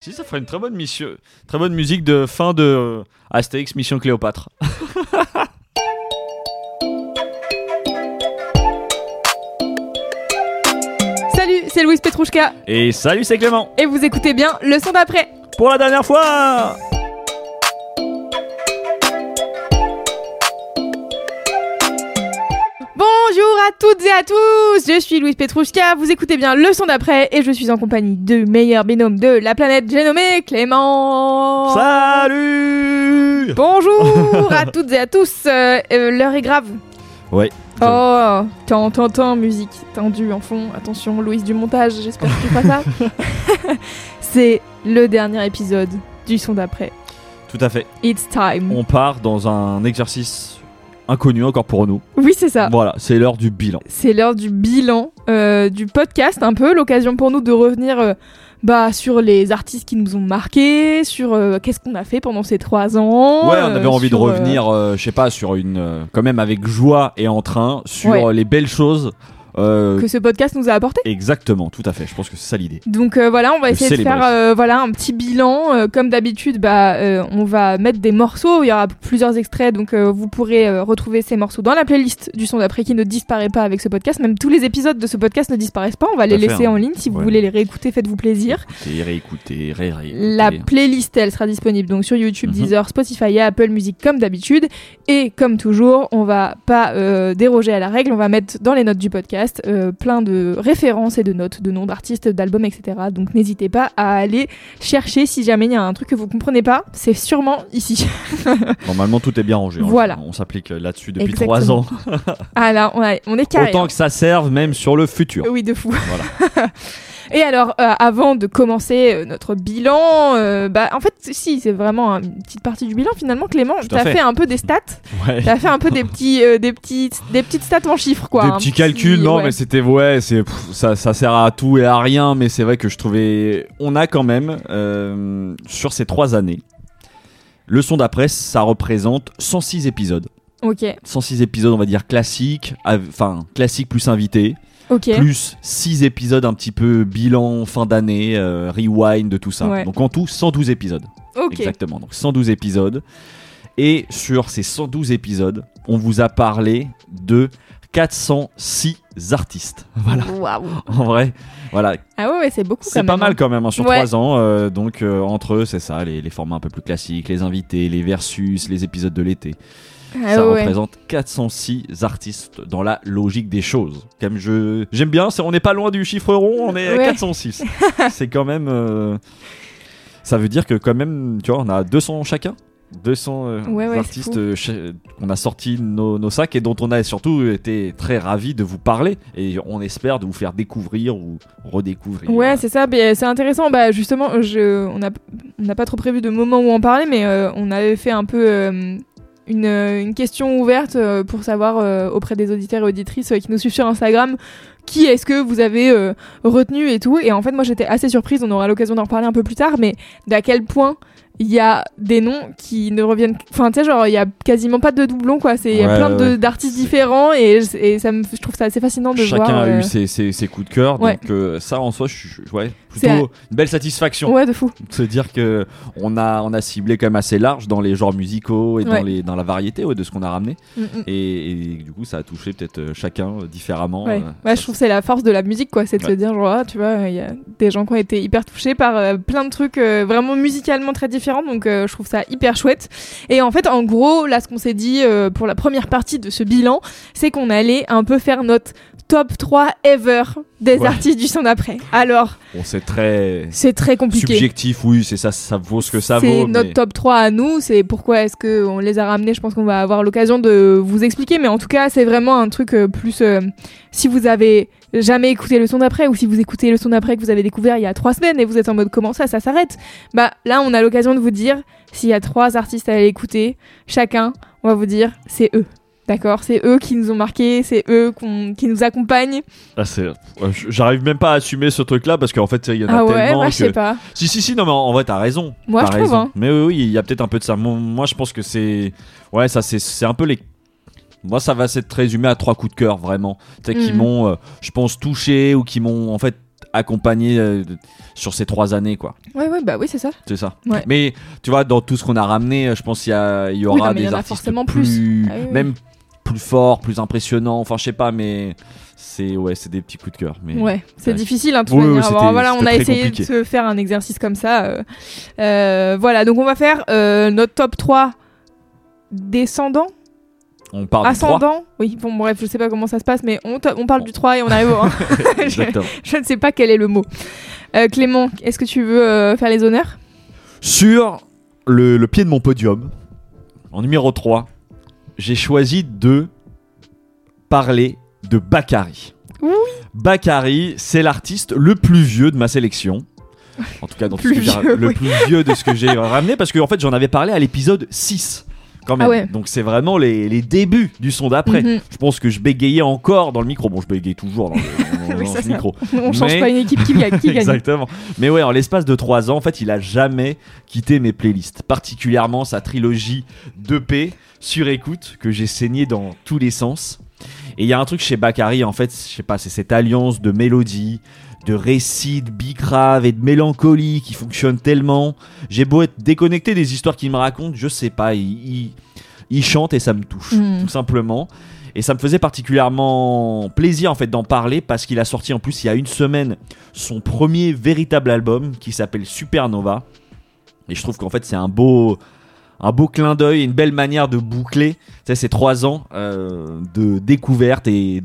Si, ça ferait une très bonne mission, très bonne musique de fin de euh, Astérix Mission Cléopâtre. Salut, c'est Louise Petrouchka Et salut, c'est Clément. et vous écoutez bien le son d'après. Pour la dernière fois. Bonjour à toutes et à tous, je suis Louise Petrouchka, vous écoutez bien le son d'après et je suis en compagnie de meilleur binôme de la planète, j'ai nommé Clément. Salut. Bonjour à toutes et à tous, Euh, euh, l'heure est grave. Ouais. Oh, tant, tant, tant, musique tendue en fond. Attention, Louise du montage, j'espère que tu feras ça. C'est le dernier épisode du son d'après. Tout à fait. It's time. On part dans un exercice inconnu encore pour nous. Oui, c'est ça. Voilà, c'est l'heure du bilan. C'est l'heure du bilan euh, du podcast, un peu l'occasion pour nous de revenir euh, bah, sur les artistes qui nous ont marqués, sur euh, qu'est-ce qu'on a fait pendant ces trois ans. Ouais, on avait envie de sur, revenir, je sais pas, sur une, quand même avec joie et entrain, sur Ouais. euh, les belles choses. Euh, que ce podcast nous a apporté. Exactement, tout à fait. Je pense que c'est ça l'idée. Donc euh, voilà, on va essayer de faire euh, voilà un petit bilan. Comme d'habitude, bah on va mettre des morceaux. Il y aura plusieurs extraits, donc vous pourrez retrouver ces morceaux dans la playlist du son d'après qui ne disparaît pas avec ce podcast. Même tous les épisodes de ce podcast ne disparaissent pas. On va Tout les laisser hein. en ligne. Si vous voulez les réécouter, faites-vous plaisir. Écoutez, réécoutez, ré réécoutez. La playlist, elle sera disponible donc sur YouTube, Mhm. Deezer, Spotify et Apple Music comme d'habitude. Et comme toujours, on va pas déroger à la règle. On va mettre dans les notes du podcast euh, plein de références et de notes, de noms d'artistes, d'albums, etc. Donc n'hésitez pas à aller chercher si jamais il y a un truc que vous comprenez pas. C'est sûrement ici. Normalement, tout est bien rangé. hein. Voilà. On s'applique là-dessus depuis trois ans. ah là, on, a- on est carré. Autant que ça serve même sur le futur. Oui, de fou. Voilà. Et alors, euh, avant de commencer euh, notre bilan, euh, bah, en fait, si, c'est vraiment une petite partie du bilan. Finalement, Clément, t'as fait. fait un peu des stats. Ouais. T'as fait un peu des petits, euh, des petits, des petites stats en chiffres, quoi. Des petits petit- calculs, non, ouais. mais c'était ouais, c'est ça, ça sert à tout et à rien, mais c'est vrai que je trouvais, on a quand même sur ces trois années, le son d'après, ça représente 106 épisodes, Ok, 106 épisodes, on va dire classiques, enfin classique plus invité, ok. plus 6 épisodes un petit peu bilan fin d'année, euh, rewind de tout ça. Ouais. Donc en tout 112 épisodes. Exactement. Donc 112 épisodes. Et sur ces 112 épisodes, on vous a parlé de 406 artistes. Voilà. Waouh. En vrai, voilà, Ah ouais, ouais, c'est beaucoup c'est pas même, mal hein. quand même hein, sur Ouais. 3 ans. euh, donc euh, entre eux, c'est ça, les, les formats un peu plus classiques, les invités, les versus, les épisodes de l'été. Ah ça ouais, représente 406 artistes dans la logique des choses. Comme je j'aime bien, c'est on n'est pas loin du chiffre rond, on est à Ouais. 406. c'est quand même euh, ça veut dire que quand même, tu vois, on a 200 chacun. 200 euh, Ouais, ouais, c'est artistes euh, qu'on a sorti nos, nos sacs et dont on a surtout été très ravis de vous parler et on espère de vous faire découvrir ou redécouvrir. Ouais, c'est ça. mais C'est intéressant. Bah justement, je, on n'a on pas trop prévu de moment où en parler, mais euh, on avait fait un peu euh, une, euh, une question ouverte euh, pour savoir euh, auprès des auditeurs et auditrices qui nous suivent sur Instagram qui est-ce que vous avez retenu et tout. Et en fait, moi, j'étais assez surprise. On aura l'occasion d'en reparler un peu plus tard, mais d'à quel point il y a des noms qui ne reviennent enfin tu sais genre il y a quasiment pas de doublons quoi c'est il y a Ouais, plein ouais, d'artistes différents et, et ça me je trouve ça assez fascinant de Chacun voir a euh, eu ses, ses- ses coups de cœur, Ouais. donc euh, ça en soi, je, je- ouais, plutôt une belle satisfaction. ouais de fou se dire que on a on a ciblé quand même assez large dans les genres musicaux et dans les dans la variété de ce qu'on a ramené Mm, mm. et, et du coup ça a touché peut-être euh, chacun euh, différemment Ouais, euh, je trouve que c'est la force de la musique, quoi. C'est de se dire, genre, ah, tu vois, il y a des gens qui ont été hyper touchés par euh, plein de trucs euh, vraiment musicalement très différents. Donc, euh, je trouve ça hyper chouette. Et en fait, en gros, là, ce qu'on s'est dit euh, pour la première partie de ce bilan, c'est qu'on allait un peu faire notre top 3 ever des Ouais. artistes du son d'après. Alors, Bon, c'est très c'est très compliqué. subjectif, oui, c'est ça, ça vaut ce que ça c'est vaut. notre mais- top 3 à nous, c'est pourquoi est-ce que on les a ramenés, je pense qu'on va avoir l'occasion de vous expliquer, mais en tout cas, c'est vraiment un truc euh, plus euh, si vous avez jamais écouté le son d'après ou si vous écoutez le son d'après que vous avez découvert il y a trois semaines et vous êtes en mode comment ça, ça s'arrête? Bah là, on a l'occasion de vous dire s'il y a trois artistes à aller écouter, chacun, on va vous dire c'est eux. D'accord, c'est eux qui nous ont marqués, c'est eux qui nous accompagnent. Ah, j'arrive même pas à assumer ce truc-là parce qu'en fait, il y en a Ah ouais, tellement je sais pas. Si, si, si, non, mais en, vrai, t'as raison. Moi, T'as je trouve, raison. hein. Mais oui, oui, il y a peut-être un peu de ça. Moi, je pense que c'est. Ouais, ça, c'est un peu les. Moi, ça va s'être résumé à trois coups de cœur, vraiment. Tu sais, qui Mhm. m'ont, euh, je pense, touché ou qui m'ont, en fait, accompagné euh, sur ces trois années, quoi. Ouais, ouais, bah oui, c'est ça. C'est ça. Ouais. Mais tu vois, dans tout ce qu'on a ramené, je pense qu'il y, a- il y Oui, aura non, mais des y en a artistes forcément plus, plus. Ah oui, oui. même plus forts, plus impressionnants. Enfin, je sais pas, mais c'est ouais, c'est des petits coups de cœur. Mais Ouais, c'est difficile hein, de toute manière. voilà, on a essayé compliqué. de se faire un exercice comme ça. euh, euh, voilà, donc on va faire euh, notre top 3 descendants, on part du 3. ascendants. Oui, bon, bref, je sais pas comment ça se passe, mais on, parle du 3 et on arrive au 1. je, ne sais pas quel est le mot. Euh, Clément, est-ce que tu veux euh, faire les honneurs? Sur le, le pied de mon podium, en numéro 3, j'ai choisi de parler de Bakary. Oui. Bakary, c'est l'artiste le plus vieux de ma sélection. En tout cas, dans tout ce que vieux, le oui. plus vieux de ce que j'ai ramené, parce que en fait, j'en avais parlé à l'épisode 6. Quand même. Ah ouais. Donc c'est vraiment les, les débuts du son d'après. Mhm. Je pense que je bégayais encore dans le micro. Bon, je bégaye toujours dans le, dans Oui, le ça, ça. micro. On change Mais- pas une équipe qui, gagne-. Exactement. Mais ouais, en l'espace de 3 ans, en fait, il a jamais quitté mes playlists. Particulièrement sa trilogie d'EP sur écoute que j'ai saigné dans tous les sens. Et il y a un truc chez Bakary, en fait, je sais pas, c'est cette alliance de mélodie, de récits, de bicrave et de mélancolie qui fonctionne tellement. J'ai beau être déconnecté des histoires qu'il me raconte, je sais pas, il, il- il chante et ça me touche, Mm. tout simplement. Et ça me faisait particulièrement plaisir en fait d'en parler parce qu'il a sorti en plus il y a une semaine son premier véritable album qui s'appelle Supernova. Et je trouve qu'en fait c'est un beau, un beau clin d'œil, une belle manière de boucler ces trois ans euh, de découverte et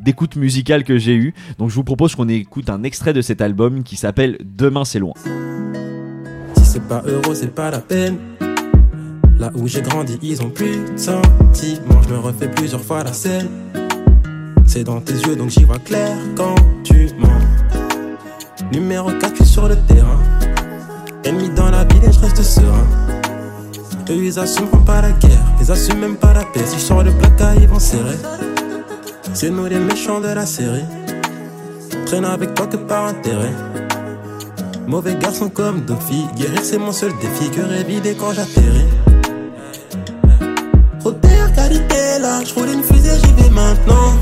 d'écoute musicale que j'ai eu. Donc je vous propose qu'on écoute un extrait de cet album qui s'appelle Demain c'est loin. Si c'est pas euro, c'est pas la peine. Là où j'ai grandi, ils ont plus de sentiments. Je me refais plusieurs fois la scène. C'est dans tes yeux, donc j'y vois clair quand tu mens. Numéro 4, je suis sur le terrain. Ennemi dans la ville et je reste serein. Eux, ils assumeront pas la guerre, ils assument même pas la paix. Si je sors le placard, ils vont serrer. C'est nous les méchants de la série. Traîne avec toi que par intérêt. Mauvais garçon comme Dofi, guérir c'est mon seul défi que révider quand j'atterris. Robert qualité là, je roule une fusée, j'y vais maintenant.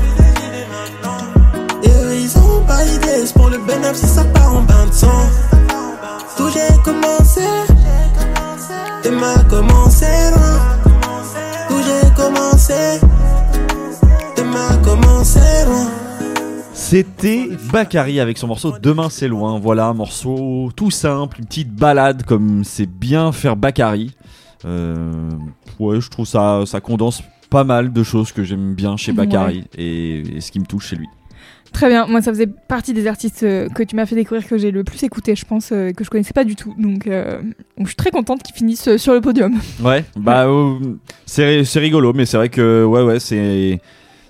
Et eux ils ont pas idée, pour le bénéfice ça part en bain de sang. Tout j'ai commencé, m'a commencé loin. Tout j'ai commencé, et m'a commencé loin. C'était Bakary avec son morceau Demain c'est loin. Voilà, un morceau tout simple, une petite balade comme c'est bien faire Bakary. Euh, ouais, je trouve ça, ça condense pas mal de choses que j'aime bien chez Bakary et, et ce qui me touche chez lui. Très bien, moi ça faisait partie des artistes euh, que tu m'as fait découvrir que j'ai le plus écouté, je pense, euh, que je connaissais pas du tout. Donc, euh, donc je suis très contente qu'ils finissent sur le podium. Ouais, bah euh, c'est rigolo, mais c'est vrai que ouais ouais c'est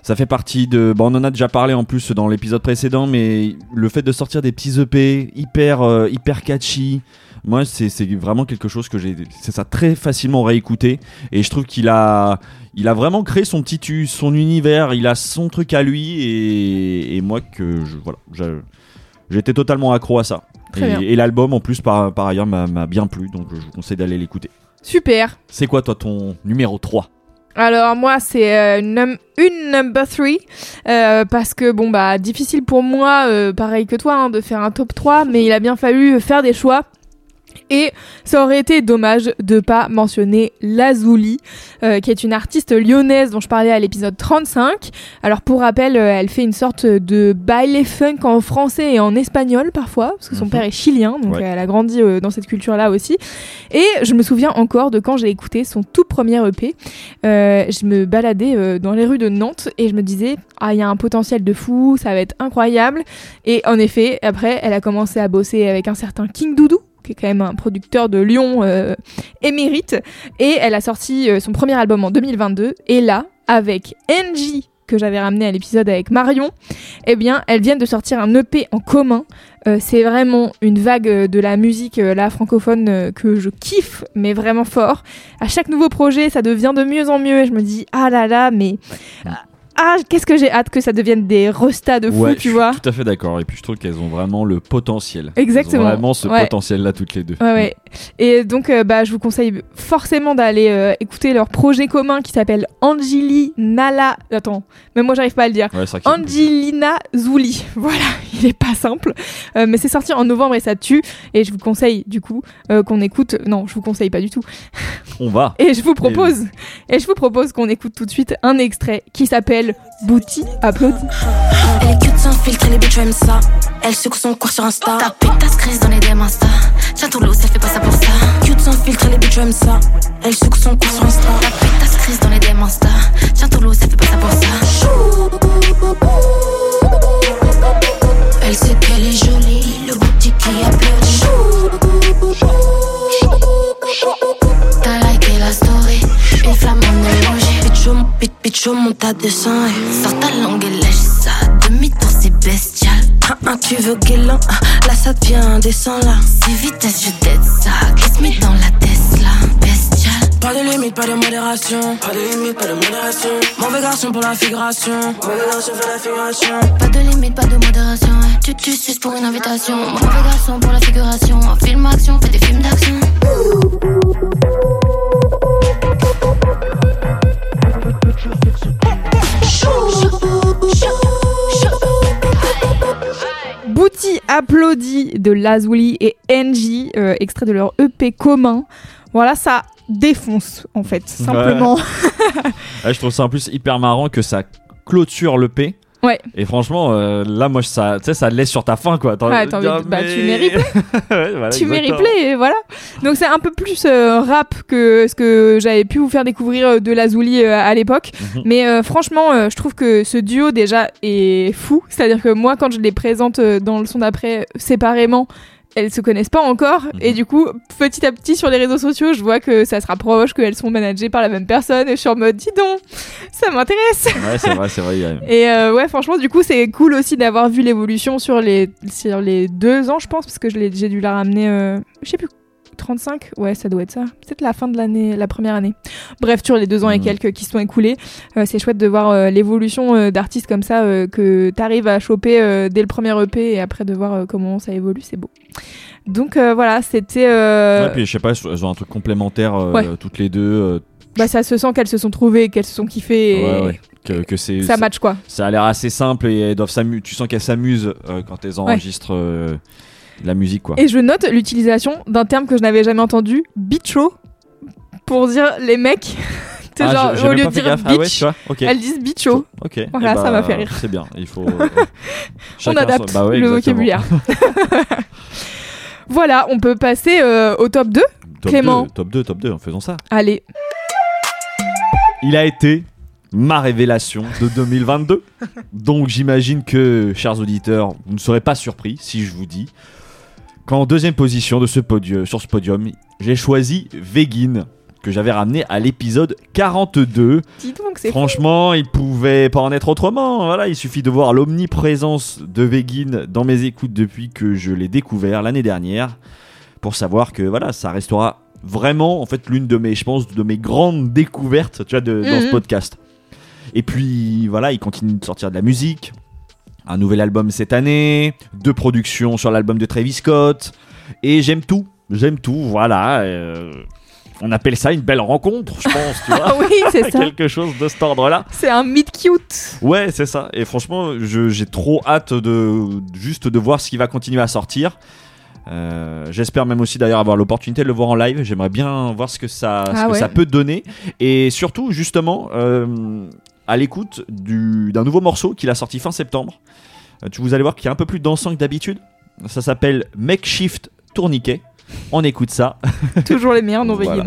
ça fait partie de. Bon, on en a déjà parlé en plus dans l'épisode précédent, mais le fait de sortir des petits EP hyper hyper catchy, moi c'est vraiment quelque chose que j'ai c'est ça très facilement réécouté et je trouve qu'il a il a vraiment créé son petit son univers, il a son truc à lui et, et moi que je voilà j'étais totalement accro à ça. Et, et l'album en plus par, par ailleurs m'a bien plu, donc je vous conseille d'aller l'écouter. Super. C'est quoi toi ton numéro 3 Alors moi c'est euh, num- une number 3 parce que bon bah difficile pour moi, euh, pareil que toi, hein, de faire un top 3, mais il a bien fallu faire des choix. Et ça aurait été dommage de pas mentionner Lazuli, euh, qui est une artiste lyonnaise dont je parlais à l'épisode 35. Alors pour rappel, euh, elle fait une sorte de baile funk en français et en espagnol parfois, parce que son Mhm. père est chilien, donc Ouais. elle a grandi euh, dans cette culture-là aussi. Et je me souviens encore de quand j'ai écouté son tout premier EP. Euh, je me baladais dans les rues de Nantes et je me disais, ah il y a un potentiel de fou, ça va être incroyable. Et en effet, après, elle a commencé à bosser avec un certain King Doudou qui est quand même un producteur de Lyon euh, émérite. Et elle a sorti euh, son premier album en 2022. Et là, avec Angie, que j'avais ramené à l'épisode avec Marion, eh bien, elles viennent de sortir un EP en commun. Euh, c'est vraiment une vague de la musique francophone que je kiffe, mais vraiment fort. À chaque nouveau projet, ça devient de mieux en mieux. Et je me dis, ah là là, mais ah, qu'est-ce que j'ai hâte que ça devienne des restas de fou, Ouais, tu suis vois. Tout à fait d'accord. Et puis je trouve qu'elles ont vraiment le potentiel. Exactement. Elles ont vraiment ce Ouais. potentiel-là toutes les deux. Ouais, ouais. Et donc, euh, bah, je vous conseille forcément d'aller euh, écouter leur projet commun qui s'appelle Angeli Nala. Attends, même moi, j'arrive pas à le dire. Angelina Zouli. Voilà, il est pas simple. Euh, mais c'est sorti en novembre et ça tue. Et je vous conseille, du coup, qu'on écoute. Non, je vous conseille pas du tout. On va. Et je vous propose, et je vous propose qu'on écoute tout de suite un extrait qui s'appelle Booty Applaudit. Elle est cute sans filtre, les bitches aiment ça. Elle secoue son corps sur Insta. Ta pétasse crise dans les DM Insta. Tiens, Toulouse, elle fait pas ça pour ça. Cute sans filtre, les bitches aiment ça. Elle secoue son corps sur Insta. Ta pétasse crise dans les DM Insta. Tiens, Toulouse, elle fait pas ça pour ça. Elle sait qu'elle est jolie, le boutique qui applaudit. T'as liké la story, une flamme en emoji. Bitcho, bit, bitcho, monte à 200 et sors ta langue et lèche ça. Demi-tour, c'est bestial. Un, un, tu veux guélan, ah, là ça devient indécent là. C'est vitesse, je t'aide ça. Kiss me dans la Tesla, bestial. Pas de limite, pas de modération. Pas de limite, pas de modération. Mauvais garçon pour la figuration. Mauvais garçon pour la figuration. Pas de limite, pas de modération. Tu tu suces pour une invitation. Mauvais garçon pour la figuration. Film action, fais des films d'action. Booty Applaudit de Lazuli et Angie, euh, extrait de leur EP commun. Voilà, ça défonce en fait, simplement. Ouais, je trouve ça en plus hyper marrant que ça clôture le P. Ouais. Et franchement, euh, là, moi, ça, ça laisse sur ta faim, quoi. Ouais, envie de- ah, bah, tu mets Ouais, voilà, tu replay et voilà. Donc c'est un peu plus euh, rap que ce que j'avais pu vous faire découvrir euh, de Lazuli euh, à l'époque. Mhm. Mais franchement, je trouve que ce duo déjà est fou. C'est-à-dire que moi, quand je les présente dans le son d'après séparément, elles se connaissent pas encore. Mhm. Et du coup, petit à petit sur les réseaux sociaux, je vois que ça se rapproche, qu'elles sont managées par la même personne. Et je suis en mode, dis donc, ça m'intéresse. Ouais, c'est vrai, c'est vrai. a- Et euh, ouais, franchement, du coup, c'est cool aussi d'avoir vu l'évolution sur les, sur les deux ans, je pense, parce que j'ai dû la ramener, euh, je sais plus, 35 Ouais, ça doit être ça. Peut-être la fin de l'année, la première année. Bref, sur les deux ans et Mhm. quelques qui se sont écoulés, euh, c'est chouette de voir euh, l'évolution euh, d'artistes comme ça, que t'arrives à choper dès le premier EP et après de voir comment ça évolue, c'est beau. Donc voilà, c'était. Ouais, puis je sais pas, elles ont un truc complémentaire Ouais. toutes les deux. bah, ça se sent qu'elles se sont trouvées, qu'elles se sont kiffées. et ouais, ouais. Que, que c'est. Ça match quoi. ça a l'air assez simple et elles doivent. Tu sens qu'elles s'amusent euh, quand elles enregistrent euh, la musique, quoi. Et je note l'utilisation d'un terme que je n'avais jamais entendu, bicho, pour dire les mecs. C'est Ah, genre, au lieu de dire gaffe. Ah ouais, bitch, tu vois, ok. elles disent bicho. Ok. eh Voilà, bah, ça m'a fait rire. C'est bien. Il faut. On adapte son- bah ouais, le vocabulaire. voilà, on peut passer euh, au top 2. Top Clément. 2, top 2, top 2, faisons ça. Allez, Il a été ma révélation de 2022. Donc j'imagine que, chers auditeurs, vous ne serez pas surpris si je vous dis qu'en deuxième position de ce podium, sur ce podium, j'ai choisi Vegin, que j'avais ramené à l'épisode 42. dis donc, c'est Franchement, il pouvait pas en être autrement. Voilà, il suffit de voir l'omniprésence de Vegin dans mes écoutes depuis que je l'ai découvert l'année dernière pour savoir que voilà, ça restera vraiment en fait l'une de mes, je pense, de mes grandes découvertes, tu vois, de- dans ce Mhm. podcast. Et puis voilà, il continue de sortir de la musique, un nouvel album cette année, deux productions sur l'album de Travis Scott, et j'aime tout, j'aime tout. Voilà. euh, on appelle ça une belle rencontre, je pense, tu vois. Ah oui, c'est ça. Quelque chose de cet ordre-là. C'est un meet cute. Ouais, c'est ça. Et franchement, j'ai trop hâte de juste de voir ce qui va continuer à sortir. Euh, J'espère même aussi d'ailleurs avoir l'opportunité de le voir en live. J'aimerais bien voir ce que ça, ce Ah que ouais. ça peut donner. Et surtout, justement, euh, à l'écoute du- d'un nouveau morceau qu'il a sorti fin septembre. Euh, tu vous allez voir qu'il a un peu plus dansant que d'habitude. Ça s'appelle Makeshift Tourniquet. On écoute ça. Toujours les meilleurs non Voilà.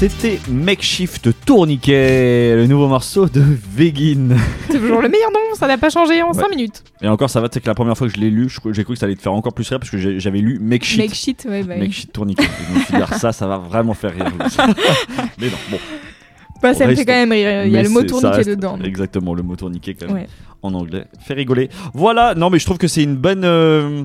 C'était Makeshift Tourniquet, le nouveau morceau de Vegin. C'est toujours le meilleur nom, ça n'a pas changé en Ouais. 5 minutes. Et encore, ça va, tu sais que la première fois que je l'ai lu, j'ai cru que ça allait te faire encore plus rire parce que j'avais lu Makeshift. Make shit, ouais, bah, oui. Makeshift Tourniquet. Et je me suis dit, ah, ça, ça va vraiment faire rire. Mais non, bon. Bah, ça me fait quand même rire. Il y a le mot c'est- tourniquet dedans. Exactement, le mot tourniquet quand même. Ouais. En anglais. Fait rigoler. Voilà, non, mais je trouve que c'est une bonne. euh,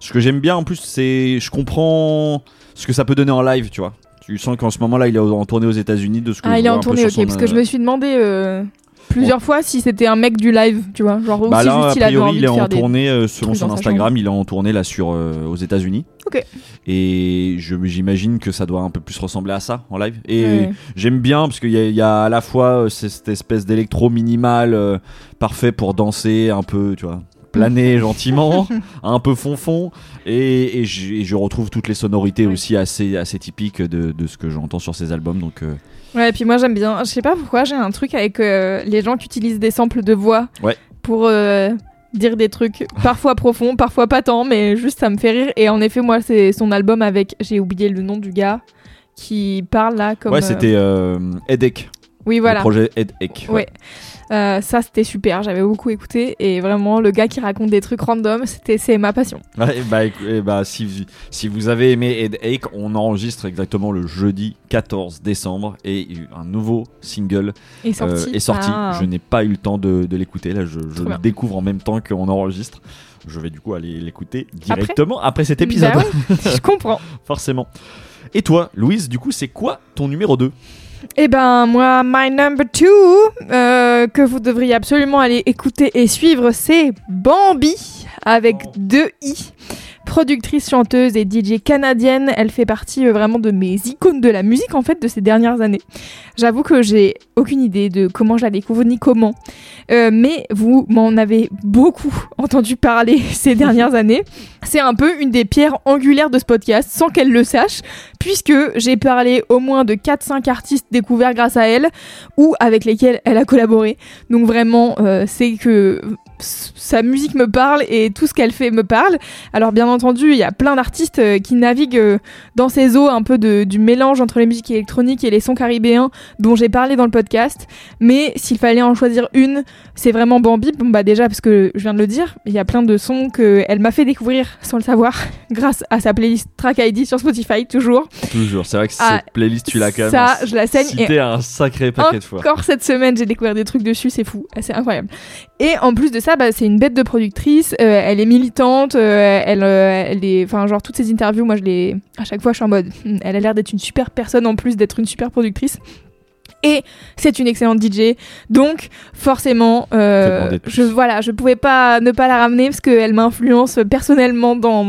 Ce que j'aime bien en plus, c'est. Je comprends ce que ça peut donner en live, tu vois. Tu sens qu'en ce moment-là, il est en tournée aux États-Unis de ce que Ah, je il est vois en un peu tournée, sur ok. son, Parce que je euh, me suis demandé euh, plusieurs fois si c'était un mec du live, tu vois. Genre, Bah si là, juste a il avait priori, envie il est en faire des. tournée euh, selon trucs son dans sa Instagram. Il est en tournée là sur euh, aux États-Unis. Ok. Et je- j'imagine que ça doit un peu plus ressembler à ça en live. Et Ouais. j'aime bien parce qu'il y, a- il y a à la fois euh, cette espèce d'électro minimal euh, parfait pour danser un peu, tu vois, planer gentiment, un peu fond-fond. Et, et je, et je retrouve toutes les sonorités aussi assez, assez typiques de, de ce que j'entends sur ces albums. Donc euh, Ouais, et puis moi j'aime bien. Je sais pas pourquoi, j'ai un truc avec euh, les gens qui utilisent des samples de voix Ouais. pour euh, dire des trucs parfois profonds, parfois pas tant, mais juste ça me fait rire. Et en effet, moi, c'est son album avec. J'ai oublié le nom du gars qui parle là comme. ouais, c'était euh, Headache, Oui, le voilà. projet Headache. Ouais. Euh, ça c'était super, j'avais beaucoup écouté et vraiment le gars qui raconte des trucs random, c'était c'est ma passion. Ouais, bah, eh bah, si, vous- si vous avez aimé Headache, on enregistre exactement le jeudi 14 décembre et un nouveau single Et euh, est sorti. Ah. Je n'ai pas eu le temps de, de l'écouter. Là, je, le découvre en même temps qu'on enregistre. Je vais du coup aller l'écouter directement après, cet épisode, Bah ouais, je comprends. forcément. Et toi, Louise, du coup, c'est quoi ton numéro 2 Eh ben moi, my number two, euh, que vous devriez absolument aller écouter et suivre, c'est Bambi avec deux i. Productrice, chanteuse et DJ canadienne, elle fait partie euh, vraiment de mes icônes de la musique en fait de ces dernières années. J'avoue que j'ai aucune idée de comment je la découvre ni comment, Euh, mais vous m'en avez beaucoup entendu parler ces dernières années. C'est un peu une des pierres angulaires de ce podcast sans qu'elle le sache, puisque j'ai parlé au moins de 4-5 artistes découverts grâce à elle ou avec lesquels elle a collaboré. Donc vraiment, euh, c'est que sa musique me parle et tout ce qu'elle fait me parle. Alors bien entendu, il y a plein d'artistes euh, qui naviguent euh, dans ces eaux un peu de, du mélange entre les musiques électroniques et les sons caribéens dont j'ai parlé dans le podcast. Mais s'il fallait en choisir une, c'est vraiment Bambi. Bon bah déjà parce que je viens de le dire, il y a plein de sons qu'elle m'a fait découvrir sans le savoir grâce à sa playlist Track ID sur Spotify toujours. Toujours. C'est vrai que Ah, cette playlist, tu l'as quand même Ça, je la saigne et cité un sacré paquet de fois. encore cette semaine, j'ai découvert des trucs dessus, c'est fou, c'est incroyable. Et en plus de bah, c'est une bête de productrice, euh, elle est militante, euh, elle, euh, elle est, enfin genre toutes ces interviews, moi je les, à chaque fois je suis en mode, hmm, elle a l'air d'être une super personne en plus d'être une super productrice. Et c'est une excellente DJ, donc forcément, euh, je voilà, je pouvais pas ne pas la ramener parce qu'elle m'influence personnellement dans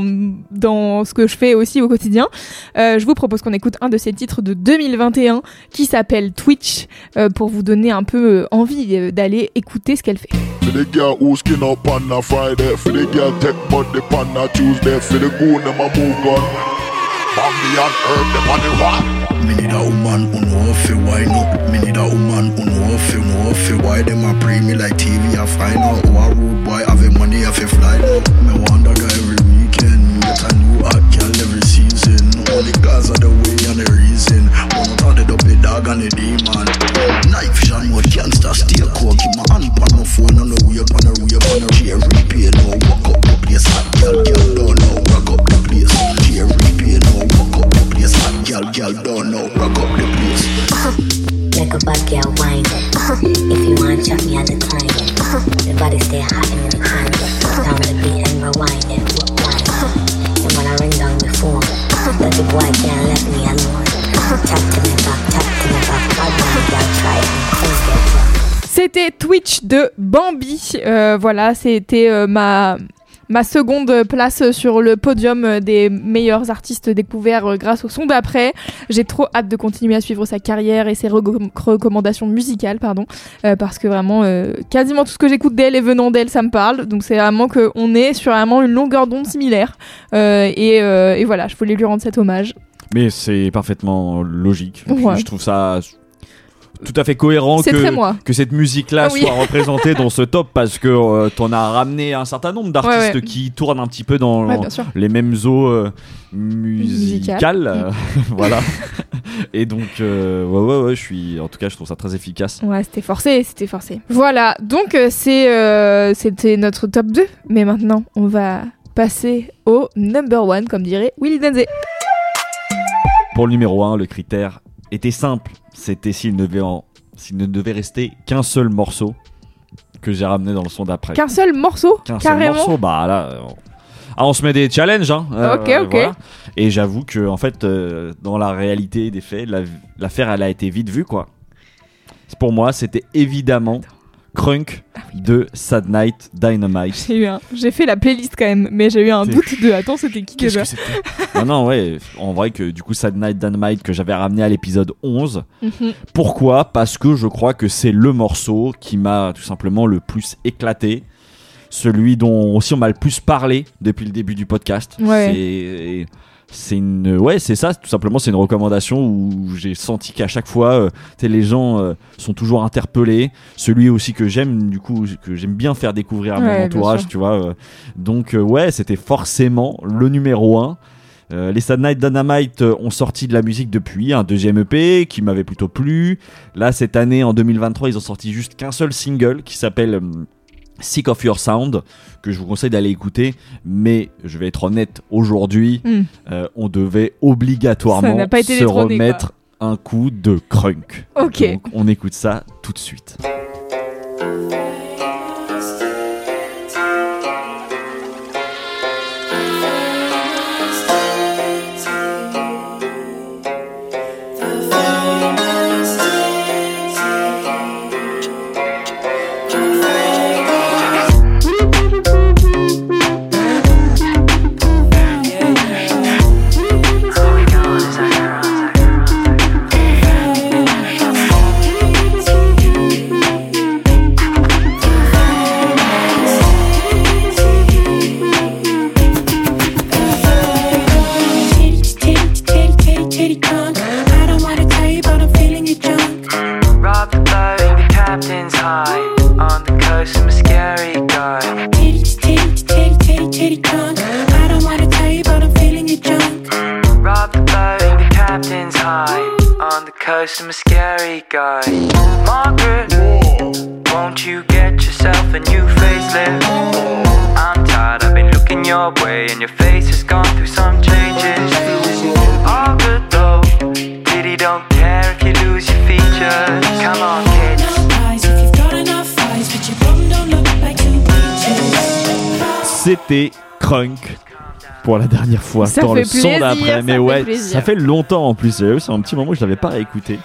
dans ce que je fais aussi au quotidien. Euh, je vous propose qu'on écoute un de ses titres de 2021 qui s'appelle Twitch euh, pour vous donner un peu envie d'aller écouter ce qu'elle fait. The up a the a the a. Bambi and herb the rock. Me need a woman who know fi wine up. Me need a woman who know fi know fi why them a pre me like TV. I find out who a rude boy having money I fi fly now. Me wonder go every weekend. Get a new hot girl every season. Only cause of the way and the reason. One out of the dog and the demon. Night vision, what gangster stay cool. Keep my hand on my phone on the way up on the way up on the rear repair. No walk up the place. Hot girl, girl don't know. Rock up place. Hot girl, girl don't know. Rock up the place. Like a bad girl wine If you want chop me, I decline it. The body stay hot in the kind Down the beat and rewind it. Wind. And when I ring down the phone, dirty boy can't let me alone. Tap to me back, tap to me back. Bad man, girl, try it and crank it. C'était Twitch de Bambi. Euh, voilà, c'était euh, ma ma seconde place sur le podium des meilleurs artistes découverts euh, grâce au son d'après. J'ai trop hâte de continuer à suivre sa carrière et ses recom- recommandations musicales, pardon, euh, parce que vraiment euh, quasiment tout ce que j'écoute d'elle et venant d'elle, ça me parle. Donc c'est vraiment que on est sur vraiment une longueur d'onde similaire. Euh, et, et voilà, je voulais lui rendre cet hommage. Mais c'est parfaitement logique. Ouais. Je trouve ça tout à fait cohérent que, cette musique-là Ah oui. soit représentée dans ce top parce que euh, t'en as ramené un certain nombre d'artistes Ouais, ouais. qui tournent un petit peu dans Ouais, les mêmes eaux euh, musicales. Euh, voilà. Et donc, euh, ouais, ouais, ouais, je suis. En tout cas, je trouve ça très efficace. Ouais, c'était forcé, c'était forcé. Voilà, donc c'est c'était notre top 2. Mais maintenant, on va passer au number one, comme dirait Willy Denze. Pour le numéro 1, le critère était simple. C'était s'il ne devait, en- s'il ne devait rester qu'un seul morceau que j'ai ramené dans le son d'après. Qu'un seul morceau? Qu'un seul Carrément? morceau, bah là. euh, Ah, on se met des challenges, hein. Ok, ok. Et j'avoue que, en fait, euh, dans la réalité des faits, la- l'affaire, elle a été vite vue, quoi. Pour moi, c'était évidemment Crunk de Sad Night Dynamite. J'ai eu un... J'ai fait la playlist quand même, mais j'ai eu un doute de attends, c'était qui déjà Non, non, ouais. En vrai, que du coup, Sad Night Dynamite que j'avais ramené à l'épisode 11. Mhm. Pourquoi? Parce que je crois que c'est le morceau qui m'a tout simplement le plus éclaté. Celui dont aussi on m'a le plus parlé depuis le début du podcast. Ouais. C'est- C'est une, ouais, c'est ça. Tout simplement, c'est une recommandation où j'ai senti qu'à chaque fois, euh, tu sais, les gens euh, sont toujours interpellés. Celui aussi que j'aime, du coup, que j'aime bien faire découvrir à mon entourage, tu vois. euh. donc, euh, ouais, c'était forcément le numéro un. Euh, les Sad Night Dynamite ont sorti de la musique depuis, un deuxième EP qui m'avait plutôt plu. Là, cette année, en 2023, ils ont sorti juste qu'un seul single qui s'appelle euh, Sick of Your Sound, que je vous conseille d'aller écouter. Mais je vais être honnête, aujourd'hui, Hmm. euh, on devait obligatoirement pas se remettre un coup de crunk. Ok. Donc, on écoute ça tout de suite. Scary guy Margaret, won't you get yourself a new facelift? I'm tired, I've been looking your way And your face has gone through some changes All good though Pity don't care if you lose your features Come on kids Eyes, if you've got enough eyes, but your bum don't look like two peaches. C'était Crunk pour la dernière fois Ça dans fait le son plaisir, d'après. ça Mais fait ouais, plaisir. ça fait longtemps en plus. C'est un petit moment où je l'avais pas réécouté.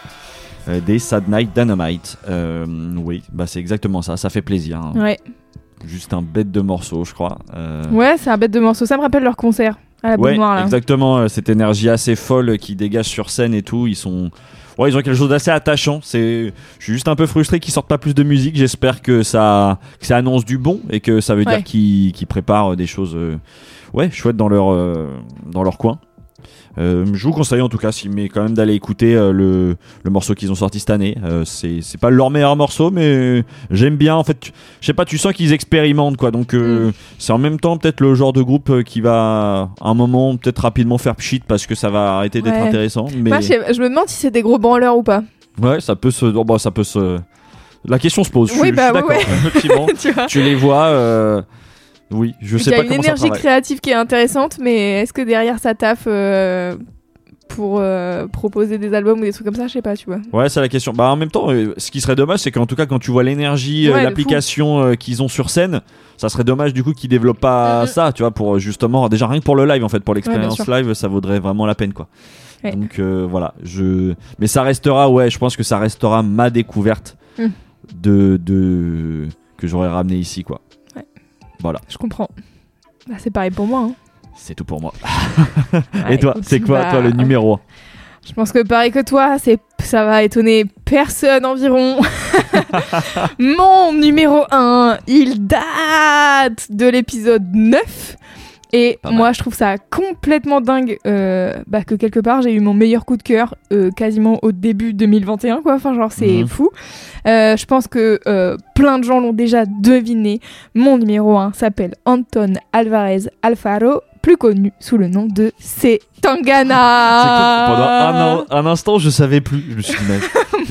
Euh, des Sad Night Dynamite. Euh, oui, bah c'est exactement ça. Ça fait plaisir. hein. Ouais, Juste un bête de morceau, je crois. Euh, ouais c'est un bête de morceau. Ça me rappelle leur concert à la ouais, noire là. exactement. euh, Cette énergie assez folle qui dégage sur scène et tout. Ils sont. Ouais, ils ont quelque chose d'assez attachant. C'est, je suis juste un peu frustré qu'ils sortent pas plus de musique. J'espère que ça, que ça annonce du bon et que ça veut Ouais. dire qu'ils, qu'ils préparent des choses, euh, ouais, chouettes dans leur, euh, dans leur coin. Euh, je vous conseille en tout cas, si, mais quand même d'aller écouter euh, le, le morceau qu'ils ont sorti cette année. Euh, c'est pas leur meilleur morceau, mais j'aime bien. En fait, je sais pas, tu sens qu'ils expérimentent quoi. Donc euh, Mm. c'est en même temps peut-être le genre de groupe qui va à un moment peut-être rapidement faire pchit parce que ça va arrêter d'être Ouais. intéressant. Mais Moi, je, me demande si c'est des gros branleurs ou pas. ouais, ça peut se, oh, bah, ça peut se. La question se pose. Je, Oui, bah, je suis ouais, d'accord. Effectivement, tu tu les vois. Oui, je Il sais y a pas une énergie créative qui est intéressante, mais est-ce que derrière ça taffe euh, pour euh, proposer des albums ou des trucs comme ça? Je sais pas, tu vois. Ouais, c'est la question. Bah, en même temps, euh, ce qui serait dommage, c'est qu'en tout cas, quand tu vois l'énergie, Ouais, l'application qu'ils ont sur scène, ça serait dommage du coup qu'ils développent pas Mhm. ça, tu vois, pour justement, déjà rien que pour le live, en fait, pour l'expérience live, ça vaudrait vraiment la peine, quoi. Ouais. Donc voilà, je. Mais ça restera, ouais, je pense que ça restera ma découverte Mm. de, de que j'aurais ramené ici, quoi. Voilà, Je comprends. Bah, c'est pareil pour moi. hein. c'est tout pour moi. Ouais, Et toi, écoute, c'est quoi, bah, toi, le numéro 1 Je pense que pareil que toi, c'est ça va étonner personne environ. Mon numéro 1, il date de l'épisode 9. Et Pas mal. moi, je trouve ça complètement dingue euh, bah, que quelque part, j'ai eu mon meilleur coup de cœur euh, quasiment au début 2021. Quoi. Enfin, genre, c'est Mhm. fou. Euh, je pense que euh, plein de gens l'ont déjà deviné. Mon numéro 1 s'appelle Anton Alvarez Alfaro, plus connu sous le nom de C. Tangana. Pendant un, an- un instant, je savais plus. Je me suis dit,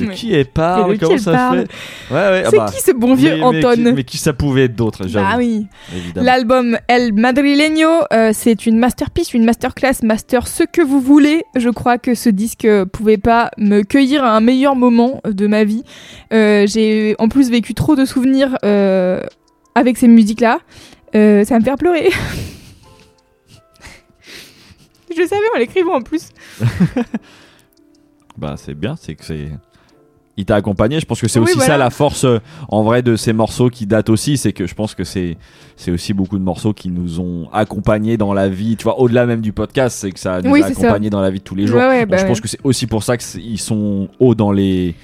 mais qui elle parle Comment ça parle fait Ouais, ouais, ah C'est bah, qui ce bon vieux mais- mais Anton qui- Mais qui, ça pouvait être d'autre. Bah oui. L'album El Madrileño, euh, c'est une masterpiece, une masterclass, master ce que vous voulez. Je crois que ce disque euh, pouvait pas me cueillir à un meilleur moment de ma vie. Euh, J'ai en plus vécu trop de souvenirs euh, avec ces musiques-là. Ça va me faire pleurer. Je savais en l'écrivant en plus. Bah, c'est bien, c'est que c'est. Il t'a accompagné, je pense que c'est Oui, aussi voilà. ça la force euh, en vrai de ces morceaux qui datent aussi, c'est que je pense que c'est c'est aussi beaucoup de morceaux qui nous ont accompagnés dans la vie, tu vois, au-delà même du podcast, c'est que ça nous Oui, a accompagnés dans la vie de tous les jours. Ouais, ouais, Donc, bah je ouais. pense que c'est aussi pour ça qu'ils sont hauts dans les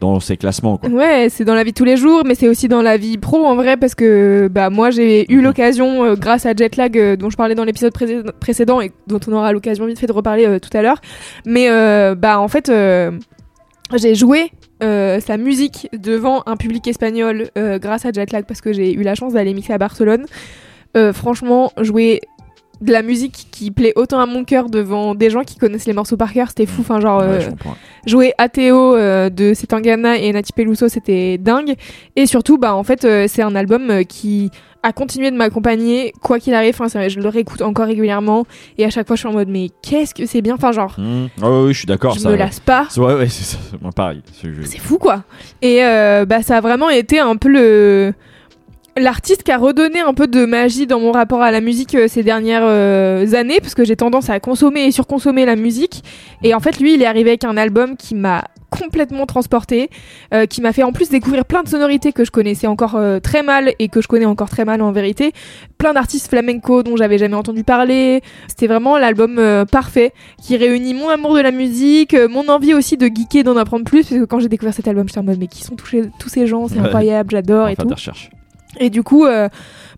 dans ces classements quoi. Ouais, c'est dans la vie de tous les jours, mais c'est aussi dans la vie pro en vrai parce que bah moi j'ai eu l'occasion euh, grâce à Jetlag euh, dont je parlais dans l'épisode pré- précédent et dont on aura l'occasion vite fait de reparler euh, tout à l'heure. Mais bah en fait j'ai joué euh, sa musique devant un public espagnol euh, grâce à Jetlag parce que j'ai eu la chance d'aller mixer à Barcelone. Euh, franchement, jouer de la musique qui plaît autant à mon cœur devant des gens qui connaissent les morceaux par cœur, c'était fou. Enfin, genre, Ouais, jouer Ateo de Setangana et Nati Peluso, c'était dingue. Et surtout, bah en fait, c'est un album qui a continué de m'accompagner quoi qu'il arrive. Enfin, je le réécoute encore régulièrement et à chaque fois, je suis en mode mais qu'est-ce que c'est bien. Enfin, genre, Mmh. Ouais, ouais, je suis d'accord. je ça- me lasse pas. Ouais, ouais, c'est. Moi, pareil. C'est fou quoi. Et euh, bah ça a vraiment été un peu le l'artiste qui a redonné un peu de magie dans mon rapport à la musique euh, ces dernières euh, années parce que j'ai tendance à consommer et surconsommer la musique et en fait lui il est arrivé avec un album qui m'a complètement transporté euh, qui m'a fait en plus découvrir plein de sonorités que je connaissais encore euh, très mal et que je connais encore très mal en vérité plein d'artistes flamenco dont j'avais jamais entendu parler c'était vraiment l'album euh, parfait qui réunit mon amour de la musique, euh, mon envie aussi de geeker, d'en apprendre plus, parce que quand j'ai découvert cet album, j'étais en mode mais qui sont touchés, tous ces gens, c'est Ouais. incroyable, j'adore et tout. des recherches. Et du coup, euh,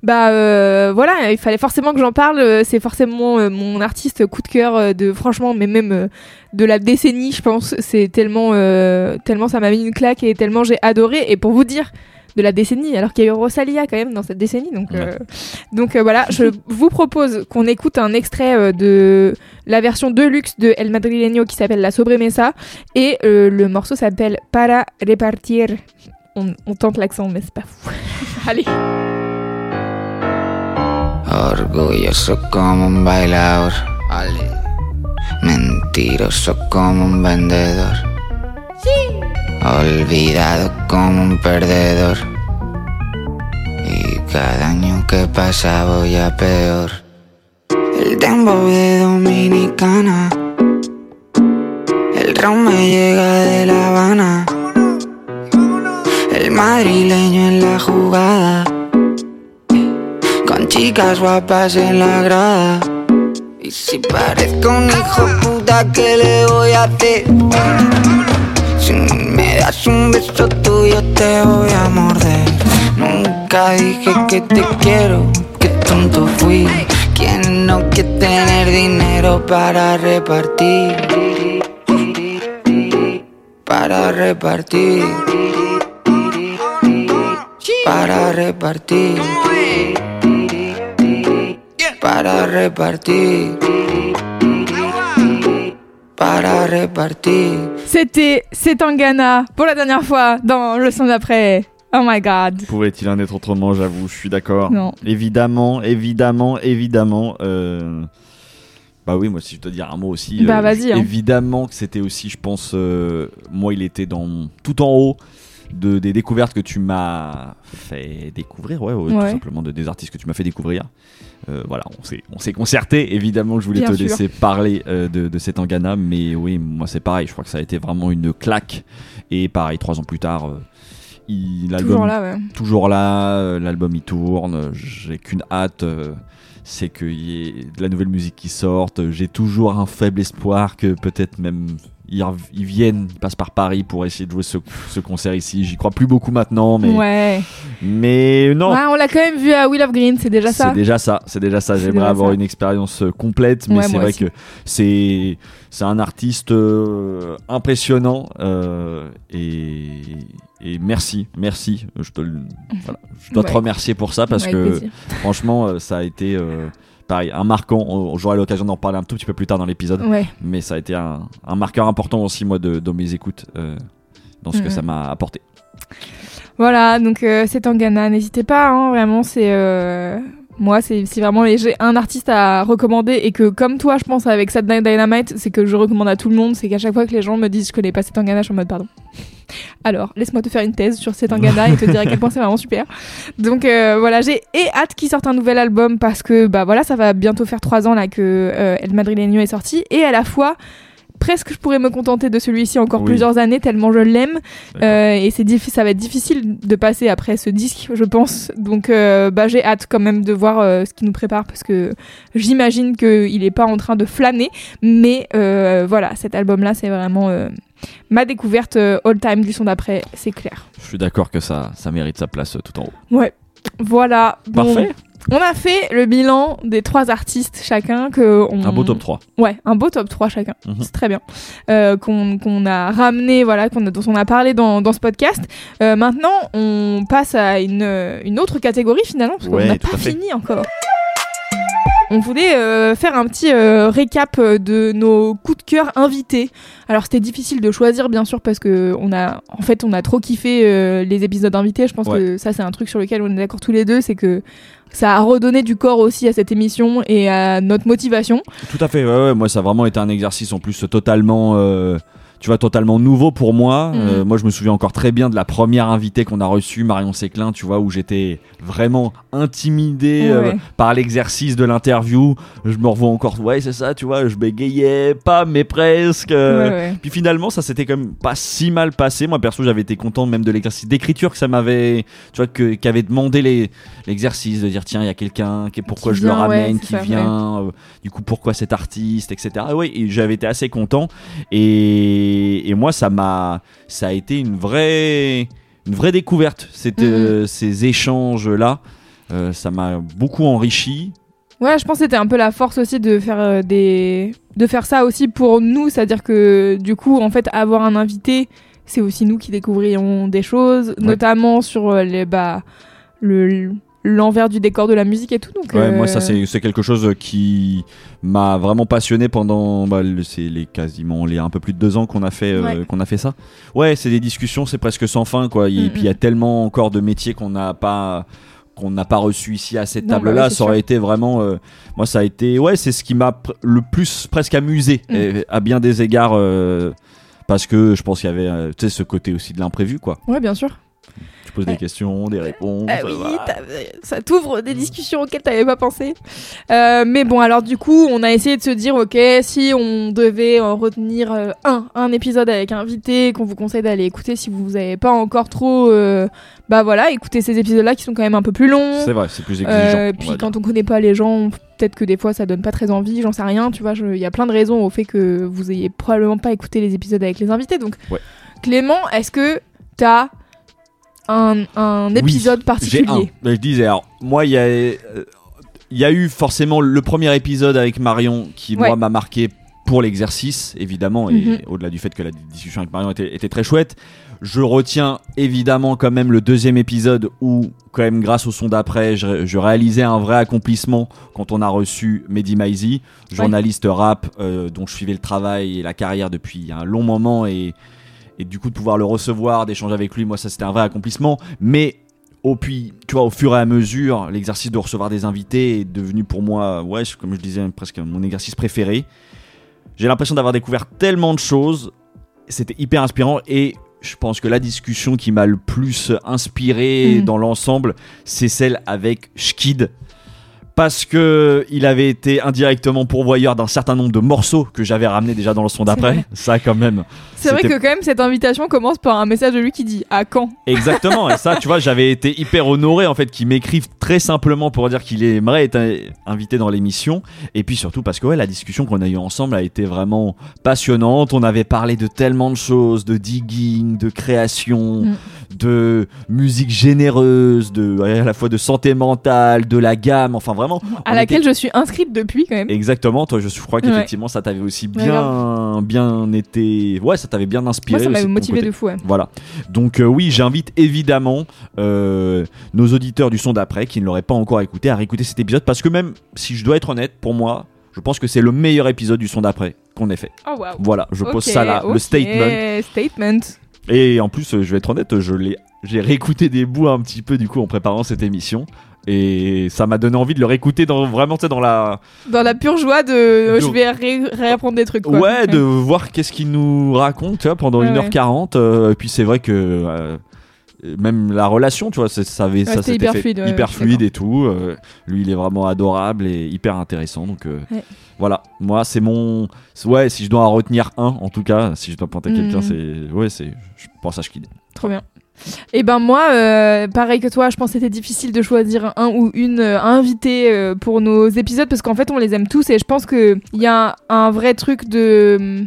bah euh, voilà, il fallait forcément que j'en parle. euh, C'est forcément euh, mon artiste coup de cœur de franchement, mais même de la décennie, je pense. C'est tellement, tellement ça m'a mis une claque et tellement j'ai adoré. Et pour vous dire de la décennie, alors qu'il y a eu Rosalia quand même dans cette décennie. Donc, donc voilà, je vous propose qu'on écoute un extrait de la version deluxe de El Madrileño qui s'appelle La Sobremesa et le morceau s'appelle Para repartir. On, on tente l'accent, mais c'est pas fou. Allez. Orgulloso como un bailador. Mentiroso como un vendedor. Olvidado como un perdedor. Y cada año que pasa voy a peor. El dembow de Dominicana. El ron me llega de La Habana. Madrileño en la jugada. Con chicas guapas en la grada. Y si parezco un hijo puta, ¿qué le voy a hacer? Si me das un beso tuyo, te voy a morder. Nunca dije que te quiero, qué tonto fui. ¿Quién no quiere tener dinero para repartir? Para repartir. Para repartir. Para repartir. Para repartir. C'était C'est Tangana pour la dernière fois dans le son d'après. Oh my god. Pouvait-il en être autrement, j'avoue, je suis d'accord. Non. Évidemment, évidemment, évidemment. euh, Bah oui, moi si je dois dire un mot aussi. Bah, euh, vas-y, hein. Évidemment que c'était aussi, je pense, euh, moi il était dans tout en haut de, des découvertes que tu m'as fait découvrir, ouais, ouais, Ouais. tout simplement de, des artistes que tu m'as fait découvrir. Euh, voilà, on s'est, on s'est concerté. Évidemment, que je voulais Bien te sûr. laisser parler euh, de, de cet Tangana, mais oui, moi c'est pareil. Je crois que ça a été vraiment une claque. Et pareil, trois ans plus tard, euh, il, l'album Toujours là, toujours là, l'album il tourne, j'ai qu'une hâte, c'est qu'il y ait de la nouvelle musique qui sorte, j'ai toujours un faible espoir que peut-être même ils, viennent, ils passent par Paris pour essayer de jouer ce, ce concert ici, j'y crois plus beaucoup maintenant, mais, Ouais. mais non. Ouais, on l'a quand même vu à Will of Green, c'est déjà ça. C'est déjà ça, c'est déjà ça. J'aimerais avoir ça. une expérience euh, complète, mais Ouais, c'est vrai aussi. que c'est c'est un artiste euh, impressionnant euh, et, et merci, merci. Je te le- voilà, je dois te remercier pour ça parce que plaisir. franchement, euh, ça a été euh, pareil, un marquant. On- J'aurai l'occasion d'en parler un tout petit peu plus tard dans l'épisode, Ouais. mais ça a été un, un marqueur important aussi moi de, dans mes écoutes, euh, dans ce que ça m'a apporté. Voilà, donc euh, c'est Tangana. N'hésitez pas, hein, vraiment, c'est. Moi, c'est si vraiment j'ai un artiste à recommander et que, comme toi, je pense avec Saturday Dynamite, c'est que je recommande à tout le monde. C'est qu'à chaque fois que les gens me disent je connais pas Tangana, je suis en mode pardon. Alors, laisse-moi te faire une thèse sur Tangana et te dire à quel point c'est vraiment super. Donc euh, voilà, j'ai hâte qu'il sorte un nouvel album parce que bah voilà, ça va bientôt faire trois ans là que euh, El Madrileño est sorti et à la fois presque je pourrais me contenter de celui-ci encore Oui. plusieurs années tellement je l'aime euh, et c'est ça va être difficile de passer après ce disque, je pense. Donc, euh, bah, j'ai hâte quand même de voir euh, ce qu'il nous prépare parce que j'imagine qu'il n'est pas en train de flâner. Mais voilà, cet album-là, c'est vraiment ma découverte euh, all-time du son d'après, c'est clair. Je suis d'accord que ça, ça mérite sa place tout en haut. Ouais. Voilà. Bon, Parfait. On a fait le bilan des trois artistes chacun. Que on... Un beau top 3. Ouais, un beau top 3 chacun. Mhm. C'est très bien. Euh, qu'on qu'on a ramené, voilà, qu'on dont on a parlé dans, dans ce podcast. Euh, maintenant, on passe à une, une autre catégorie finalement, parce Ouais, qu'on n'a pas fini encore. On voulait euh, faire un petit euh, récap euh, de nos coups de cœur invités. Alors c'était difficile de choisir bien sûr parce que on a en fait on a trop kiffé euh, les épisodes invités. Je pense Ouais. que ça c'est un truc sur lequel on est d'accord tous les deux, c'est que ça a redonné du corps aussi à cette émission et à notre motivation. Tout à fait, ouais, ouais, moi ça a vraiment été un exercice en plus totalement, euh, tu vois, totalement nouveau pour moi. Mhm. Euh, moi je me souviens encore très bien de la première invitée qu'on a reçue, Marion Séclin, tu vois, où j'étais vraiment intimidé euh, Ouais. par l'exercice de l'interview. Je me revois encore, ouais c'est ça, tu vois, je bégayais pas, mais presque. euh, Ouais, ouais. Puis finalement ça s'était quand même pas si mal passé. Moi perso j'avais été content même de l'exercice d'écriture que ça m'avait, tu vois, que, qu'avait demandé les, l'exercice de dire tiens il y a quelqu'un, pourquoi Qui je le vient, ouais, ramène, qui ça, vient, euh, du coup pourquoi cet artiste, etc. Ah ouais, et j'avais été assez content et, et moi ça m'a, ça a été une vraie, une vraie découverte. C'était Mhm. euh, ces échanges là, ça m'a beaucoup enrichi. Ouais, je pense que c'était un peu la force aussi de faire euh, des de faire ça aussi pour nous, c'est-à-dire que du coup, en fait, avoir un invité, c'est aussi nous qui découvrions des choses, notamment sur euh, les bah le l'envers du décor de la musique et tout. Donc Ouais, euh, moi ça c'est c'est quelque chose qui m'a vraiment passionné pendant bah, le- c'est les quasiment les un peu plus de deux ans qu'on a fait euh, Ouais. qu'on a fait ça. Ouais, c'est des discussions, c'est presque sans fin quoi. Et Mm, puis il y a tellement encore de métiers qu'on n'a pas qu'on n'a pas reçu ici à cette bah table là. ça aurait sûr. été vraiment euh, moi ça a été ouais c'est ce qui m'a le plus presque amusé Mm. et à bien des égards. euh, parce que je pense qu'il y avait euh, tu sais ce côté aussi de l'imprévu quoi. Ouais, bien sûr. Tu poses des questions, des réponses. Ah euh, oui, voilà. t'as- ça t'ouvre des discussions auxquelles t'avais pas pensé. Euh, mais bon, alors du coup, on a essayé de se dire, ok, si on devait euh, retenir euh, un, un épisode avec un invité qu'on vous conseille d'aller écouter si vous avez pas encore trop, euh, bah voilà, écoutez ces épisodes-là qui sont quand même un peu plus longs. C'est vrai, c'est plus exigeant. Euh, on puis quand on connaît pas les gens, peut-être que des fois ça donne pas très envie, j'en sais rien, tu vois. Il y a plein de raisons au fait que vous ayez probablement pas écouté les épisodes avec les invités. Donc, Ouais. Clément, est-ce que t'as un, épisode particulier. Ben, Je disais, alors, moi, il y a, euh, il y a eu forcément le premier épisode avec Marion qui moi m'a marqué pour l'exercice évidemment et Mhm. au-delà du fait que la discussion avec Marion était, était très chouette. Je retiens évidemment quand même le deuxième épisode où quand même grâce au son d'après je, je réalisais un vrai accomplissement quand on a reçu Mehdi Maizi journaliste rap euh, dont je suivais le travail et la carrière depuis un long moment et, et du coup de pouvoir le recevoir d'échanger avec lui moi ça c'était un vrai accomplissement. Mais au puis tu vois au fur et à mesure l'exercice de recevoir des invités est devenu pour moi ouais comme je disais presque mon exercice préféré. J'ai l'impression d'avoir découvert tellement de choses. C'était hyper inspirant et je pense que la discussion qui m'a le plus inspiré Mhm. dans l'ensemble c'est celle avec Schkid parce que il avait été indirectement pourvoyeur d'un certain nombre de morceaux que j'avais ramenés déjà dans le son d'après. ça quand même. C'est vrai que quand même cette invitation commence par un message de lui qui dit à quand? Exactement, et ça, tu vois, j'avais été hyper honoré en fait qu'il m'écrive très simplement pour dire qu'il aimerait être invité dans l'émission, et puis surtout parce que ouais, la discussion qu'on a eue ensemble a été vraiment passionnante. On avait parlé de tellement de choses, de digging, de création, Mm. de musique généreuse, de à la fois de santé mentale, de la gamme, enfin vraiment. à laquelle était- je suis inscrite depuis quand même. Exactement, toi, je crois Ouais. qu'effectivement, ça t'avait aussi Ouais, bien, bien été, ouais, ça t'avait bien inspiré. Moi ça m'avait motivé de fou. ouais. Voilà. Donc euh, oui, j'invite évidemment euh, nos auditeurs du son d'après qui ne l'auraient pas encore écouté à réécouter cet épisode parce que même si je dois être honnête, pour moi, je pense que c'est le meilleur épisode du son d'après qu'on ait fait. Oh waouh. Voilà, je pose ça là, le statement. Statement. Et en plus, euh, je vais être honnête, je l'ai, j'ai réécouté des bouts un petit peu du coup en préparant cette émission. Et ça m'a donné envie de le réécouter dans vraiment, tu sais, dans la. Dans la pure joie de De- je vais ré- réapprendre des trucs. Quoi. Ouais, de voir qu'est-ce qu'il nous raconte, tu vois, pendant Ouais, 1h40. euh, et puis c'est vrai que. euh, même la relation, tu vois, ça, avait, ça c'était s'était hyper fait fluide, ouais, hyper fluide et tout. euh, lui, il est vraiment adorable et hyper intéressant. Donc euh, Ouais. voilà, moi, c'est mon. Ouais, si je dois en retenir un, en tout cas, si je dois pointer quelqu'un, Mhm. c'est. Ouais, c'est. Je pense à Shkid. Trop bien. Et ben moi, euh, pareil que toi, je pense que c'était difficile de choisir un ou une euh, invitée euh, pour nos épisodes parce qu'en fait on les aime tous et je pense qu'il y a un vrai truc de...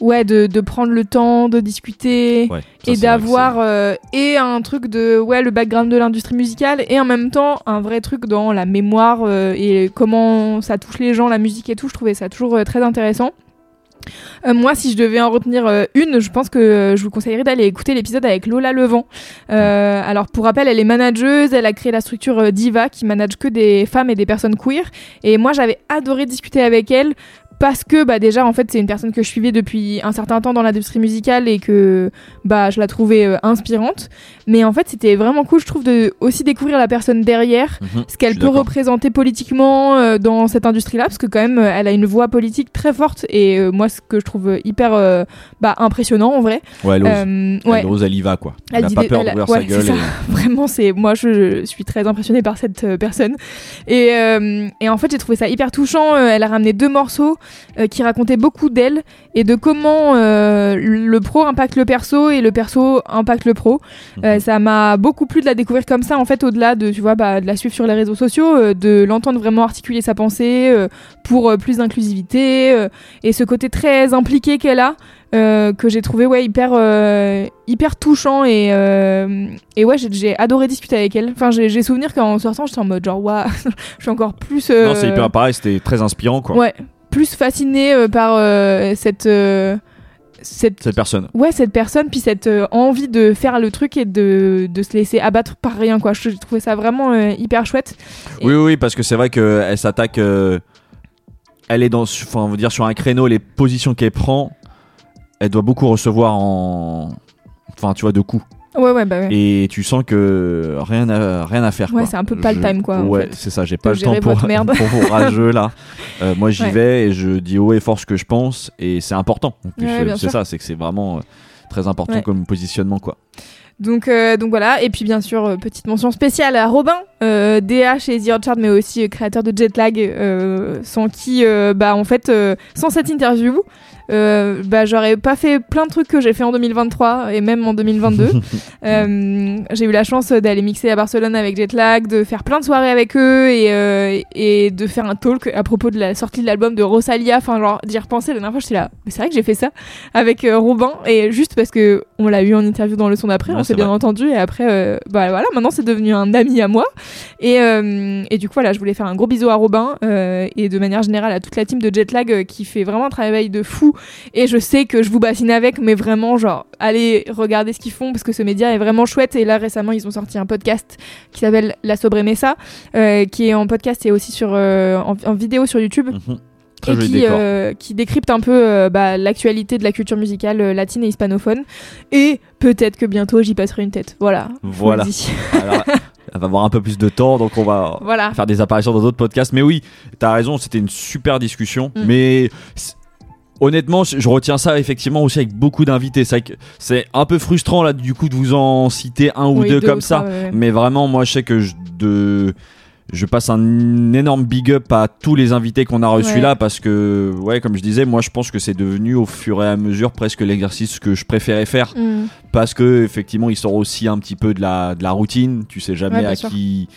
Ouais, de, de prendre le temps, de discuter Ouais, et d'avoir euh, et un truc de ouais le background de l'industrie musicale et en même temps un vrai truc dans la mémoire et comment ça touche les gens la musique et tout je trouvais ça toujours très intéressant Euh, moi, si je devais en retenir euh, une, je pense que euh, je vous conseillerais d'aller écouter l'épisode avec Lola Levent. Alors, pour rappel, elle est manageuse, elle a créé la structure Diva qui manage que des femmes et des personnes queer. Et moi, j'avais adoré discuter avec elle parce que bah déjà en fait c'est une personne que je suivais depuis un certain temps dans l'industrie musicale et que bah je la trouvais euh, inspirante mais en fait c'était vraiment cool je trouve de aussi découvrir la personne derrière Mhm, ce qu'elle peut représenter politiquement euh, dans cette industrie là parce que quand même euh, elle a une voix politique très forte et euh, moi ce que je trouve hyper bah, impressionnant en vrai Ouais, elle ose. Ouais. Elle ose, elle y va, quoi. Elle, Elle a dit pas peur d'ouvrir ouais, sa gueule. et- Vraiment, c'est moi, je, je suis très impressionnée par cette personne. Et, euh, et en fait, j'ai trouvé ça hyper touchant. Elle a ramené deux morceaux euh, qui racontaient beaucoup d'elle et de comment euh, le pro impacte le perso et le perso impacte le pro. Mhm. Euh, ça m'a beaucoup plu de la découvrir comme ça, en fait, au-delà de, tu vois, bah, de la suivre sur les réseaux sociaux, de l'entendre vraiment articuler sa pensée pour plus d'inclusivité et ce côté très impliqué qu'elle a. euh, que j'ai trouvé ouais hyper euh, hyper touchant et euh, et ouais j'ai- adoré discuter avec elle enfin j'ai souvenir qu'en sortant j'étais en mode genre waouh je suis encore plus Non, c'est hyper pareil, c'était très inspirant, quoi. ouais plus fascinée euh, par euh, cette euh, cette Cette personne. ouais cette personne puis cette envie de faire le truc et de, de se laisser abattre par rien quoi je, trouvé ça vraiment hyper chouette Oui, oui, oui, parce que c'est vrai qu'elle s'attaque. elle est dans, enfin, on va dire sur un créneau, les positions qu'elle prend, elle doit beaucoup recevoir en, enfin, tu vois, de coups. Ouais ouais bah ouais Et tu sens que rien à, rien à faire. Ouais, c'est un peu pas le time, quoi, en Ouais, fait, c'est ça. J'ai pas le temps pour, merde. pour vos rageux là. Euh, moi, j'y Ouais. vais et je dis haut et fort ce que je pense et c'est important. Ouais, euh, c'est ça, c'est que c'est vraiment euh, très important Ouais. comme positionnement, quoi. Donc, euh, donc voilà, et puis bien sûr, petite mention spéciale à Robin, DH et The Orchard, mais aussi créateur de Jetlag, sans qui, bah en fait, sans cette interview, euh, bah, j'aurais pas fait plein de trucs que j'ai fait en 2023 et même en 2022. Euh, j'ai eu la chance d'aller mixer à Barcelone avec Jetlag, de faire plein de soirées avec eux et, euh, et de faire un talk à propos de la sortie de l'album de Rosalia. Enfin, genre, d'y repenser la dernière fois, j'étais là. Mais c'est vrai que j'ai fait ça avec euh, Robin et juste parce que on l'a eu en interview dans le son d'après, Ouais, on s'est bien vrai. entendu et après, bah voilà, maintenant c'est devenu un ami à moi. Et, et du coup, voilà, je voulais faire un gros bisou à Robin et de manière générale à toute la team de Jetlag qui fait vraiment un travail de fou. Et je sais que je vous bassine avec, mais vraiment, genre, allez regarder ce qu'ils font parce que ce média est vraiment chouette. Et là, récemment, ils ont sorti un podcast qui s'appelle La Sobremesa, euh, qui est en podcast et aussi sur, euh, en, en vidéo sur YouTube. Mhm. Et qui, euh, qui décrypte un peu euh, bah, l'actualité de la culture musicale euh, latine et hispanophone. Et peut-être que bientôt j'y passerai une tête. Voilà. Voilà. Alors, elle va avoir un peu plus de temps, donc on va Voilà. faire des apparitions dans d'autres podcasts. Mais oui, t'as raison, c'était une super discussion. Mm. Mais honnêtement, je je retiens ça effectivement aussi avec beaucoup d'invités. C'est un peu frustrant là, du coup, de vous en citer un ou Oui, deux deux comme ou ça. trois, ouais, ouais. Mais vraiment, moi, je sais que je, de, je passe un énorme big up à tous les invités qu'on a reçus Ouais. là parce que, ouais, comme je disais, moi, je pense que c'est devenu au fur et à mesure presque l'exercice que je préférais faire Mm. parce que effectivement il sort aussi un petit peu de la, de la routine tu sais jamais Ouais, à sûr. qui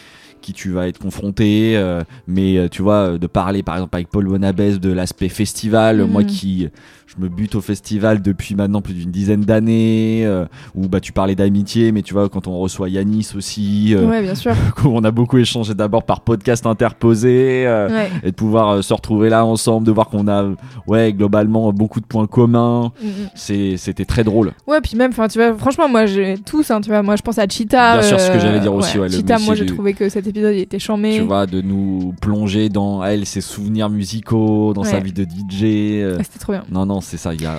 qui tu vas être confronté euh, mais euh, tu vois euh, de parler par exemple avec Paul Bonabès de l'aspect festival moi qui je me bute au festival depuis maintenant plus d'une dizaine d'années euh, où bah tu parlais d'amitié mais tu vois quand on reçoit Yanis aussi euh, Ouais, bien sûr. on a beaucoup échangé d'abord par podcast interposé Ouais. et de pouvoir se retrouver là ensemble de voir qu'on a ouais globalement beaucoup de points communs Mm, mm. c'est c'était très drôle Ouais, puis même, enfin, tu vois, franchement, moi, j'ai tous, hein, tu vois, moi, je pense à Cheetah. Bien sûr, ce que j'allais dire aussi, ouais, Cheetah, moi, j'ai trouvé que cet épisode, il était chambé. tu vois, de nous plonger dans elle, ses souvenirs musicaux, dans sa vie de DJ. euh, Ah, C'était trop bien. Non, non, c'est ça, il y a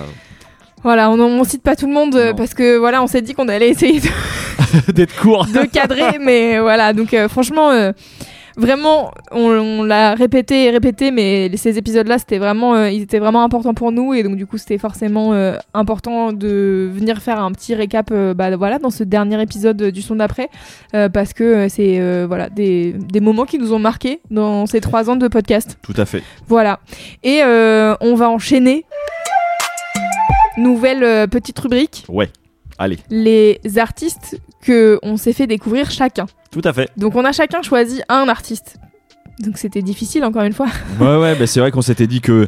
Voilà, on, on cite pas tout le monde euh, Non. parce que voilà, on s'est dit qu'on allait essayer de, d'être court. de cadrer, mais voilà, donc euh, franchement, vraiment, on, on l'a répété et répété, mais ces épisodes-là, c'était vraiment, euh, ils étaient vraiment importants pour nous et donc du coup, c'était forcément euh, important de venir faire un petit récap, euh, bah voilà, dans ce dernier épisode du son d'après, parce que c'est voilà des, des moments qui nous ont marqués dans ces trois ans de podcast. Tout à fait. Voilà. Et on va enchaîner. Nouvelle petite rubrique. Ouais, allez, Les artistes que on s'est fait découvrir chacun. Tout à fait. Donc on a chacun choisi un artiste. Donc c'était difficile encore une fois. Ouais, ouais, bah, c'est vrai qu'on s'était dit que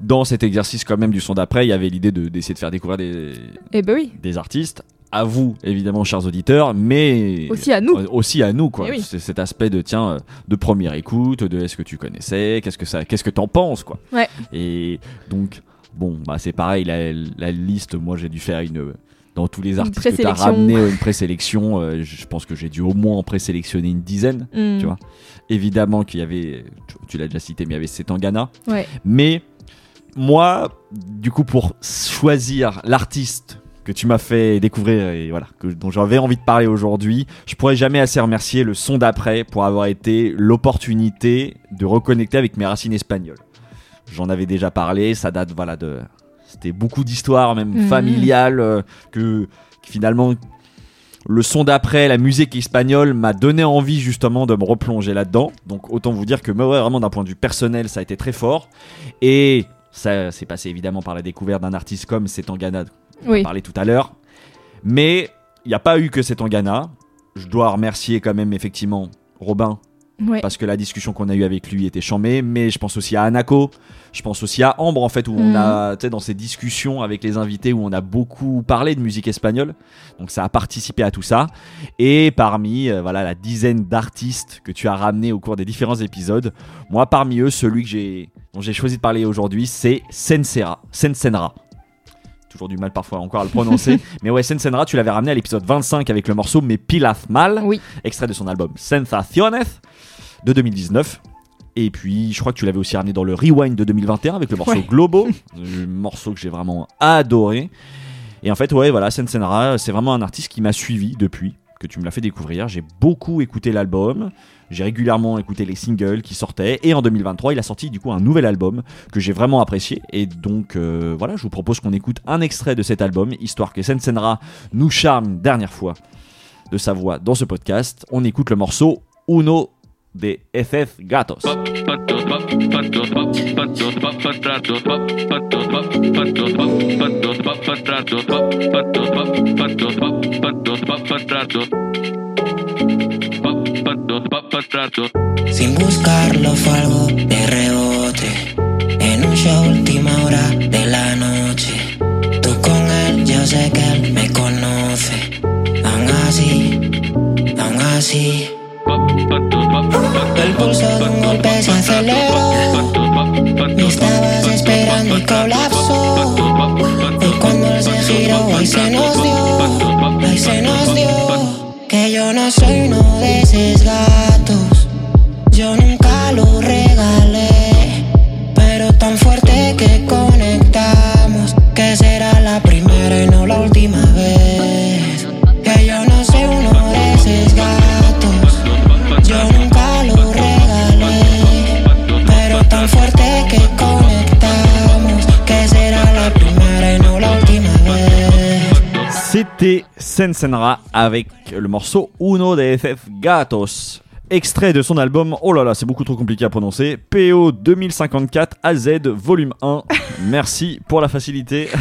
dans cet exercice, quand même, du son d'après, il y avait l'idée de- d'essayer de faire découvrir des, Eh ben oui. des artistes. À vous, évidemment, chers auditeurs, mais Aussi à nous. Euh, aussi à nous, quoi. Eh oui. C'est cet aspect de tiens, euh, de première écoute, de est-ce que tu connaissais, qu'est-ce que ça, qu'est-ce que t'en penses, quoi. Ouais. Et donc, bon, bah c'est pareil, la, la liste, moi j'ai dû faire une. Dans tous les artistes que tu as ramené une présélection, euh, je pense que j'ai dû au moins en présélectionner une dizaine, Hmm. tu vois. Évidemment qu'il y avait, tu, tu l'as déjà cité, mais il y avait Setangana. Ouais. Mais moi, du coup, pour choisir l'artiste que tu m'as fait découvrir et voilà, que, dont j'avais envie de parler aujourd'hui, je pourrais jamais assez remercier le son d'après pour avoir été l'opportunité de reconnecter avec mes racines espagnoles. J'en avais déjà parlé, ça date voilà de c'était beaucoup d'histoires même Mhm. familiales euh, que, que finalement le son d'après, la musique espagnole m'a donné envie justement de me replonger là-dedans. Donc autant vous dire que mais ouais, vraiment d'un point de vue personnel, ça a été très fort. Et ça s'est passé évidemment par la découverte d'un artiste comme Setangana, on Oui. en parlait tout à l'heure. Mais il n'y a pas eu que Setangana. Je dois remercier quand même effectivement Robin Ouais. parce que la discussion qu'on a eue avec lui était chambée, mais je pense aussi à Anako, je pense aussi à Ambre en fait, où on Mhm. a, tu sais, dans ces discussions avec les invités, où on a beaucoup parlé de musique espagnole, donc ça a participé à tout ça, et parmi, euh, voilà, la dizaine d'artistes que tu as ramenés au cours des différents épisodes, moi parmi eux, celui que j'ai, dont j'ai choisi de parler aujourd'hui, c'est Sensera, Sensenra. Toujours du mal parfois encore à le prononcer. mais ouais, Sensenra, tu l'avais ramené à l'épisode 25 avec le morceau Me Pilas Mal, Oui. extrait de son album Sensaciones de 2019. Et puis, je crois que tu l'avais aussi ramené dans le Rewind de 2021 avec le morceau Ouais. Globo, un morceau que j'ai vraiment adoré. Et en fait, ouais, voilà, Sensenra, c'est vraiment un artiste qui m'a suivi depuis que tu me l'as fait découvrir. J'ai beaucoup écouté l'album, j'ai régulièrement écouté les singles qui sortaient. Et en 2023, il a sorti du coup un nouvel album que j'ai vraiment apprécié. Et donc, euh, voilà, je vous propose qu'on écoute un extrait de cet album, histoire que Sensenra nous charme une dernière fois de sa voix dans ce podcast. On écoute le morceau Uno de FF Gatos. Sin buscarlo fue algo de rebote. En un show última hora de la noche. Tú con él, yo sé que él me conoce. Aún así, aún así. El pulso de un golpe se aceleró. Me estabas esperando y colapsó. Y cuando él se giró, ahí se nos dio. Ahí se nos dio. Que yo no soy uno de esos Sensenra avec le morceau Uno de FF Gatos. Extrait de son album, oh là là, c'est beaucoup trop compliqué à prononcer, PO 2054 AZ volume 1. Merci pour la facilité.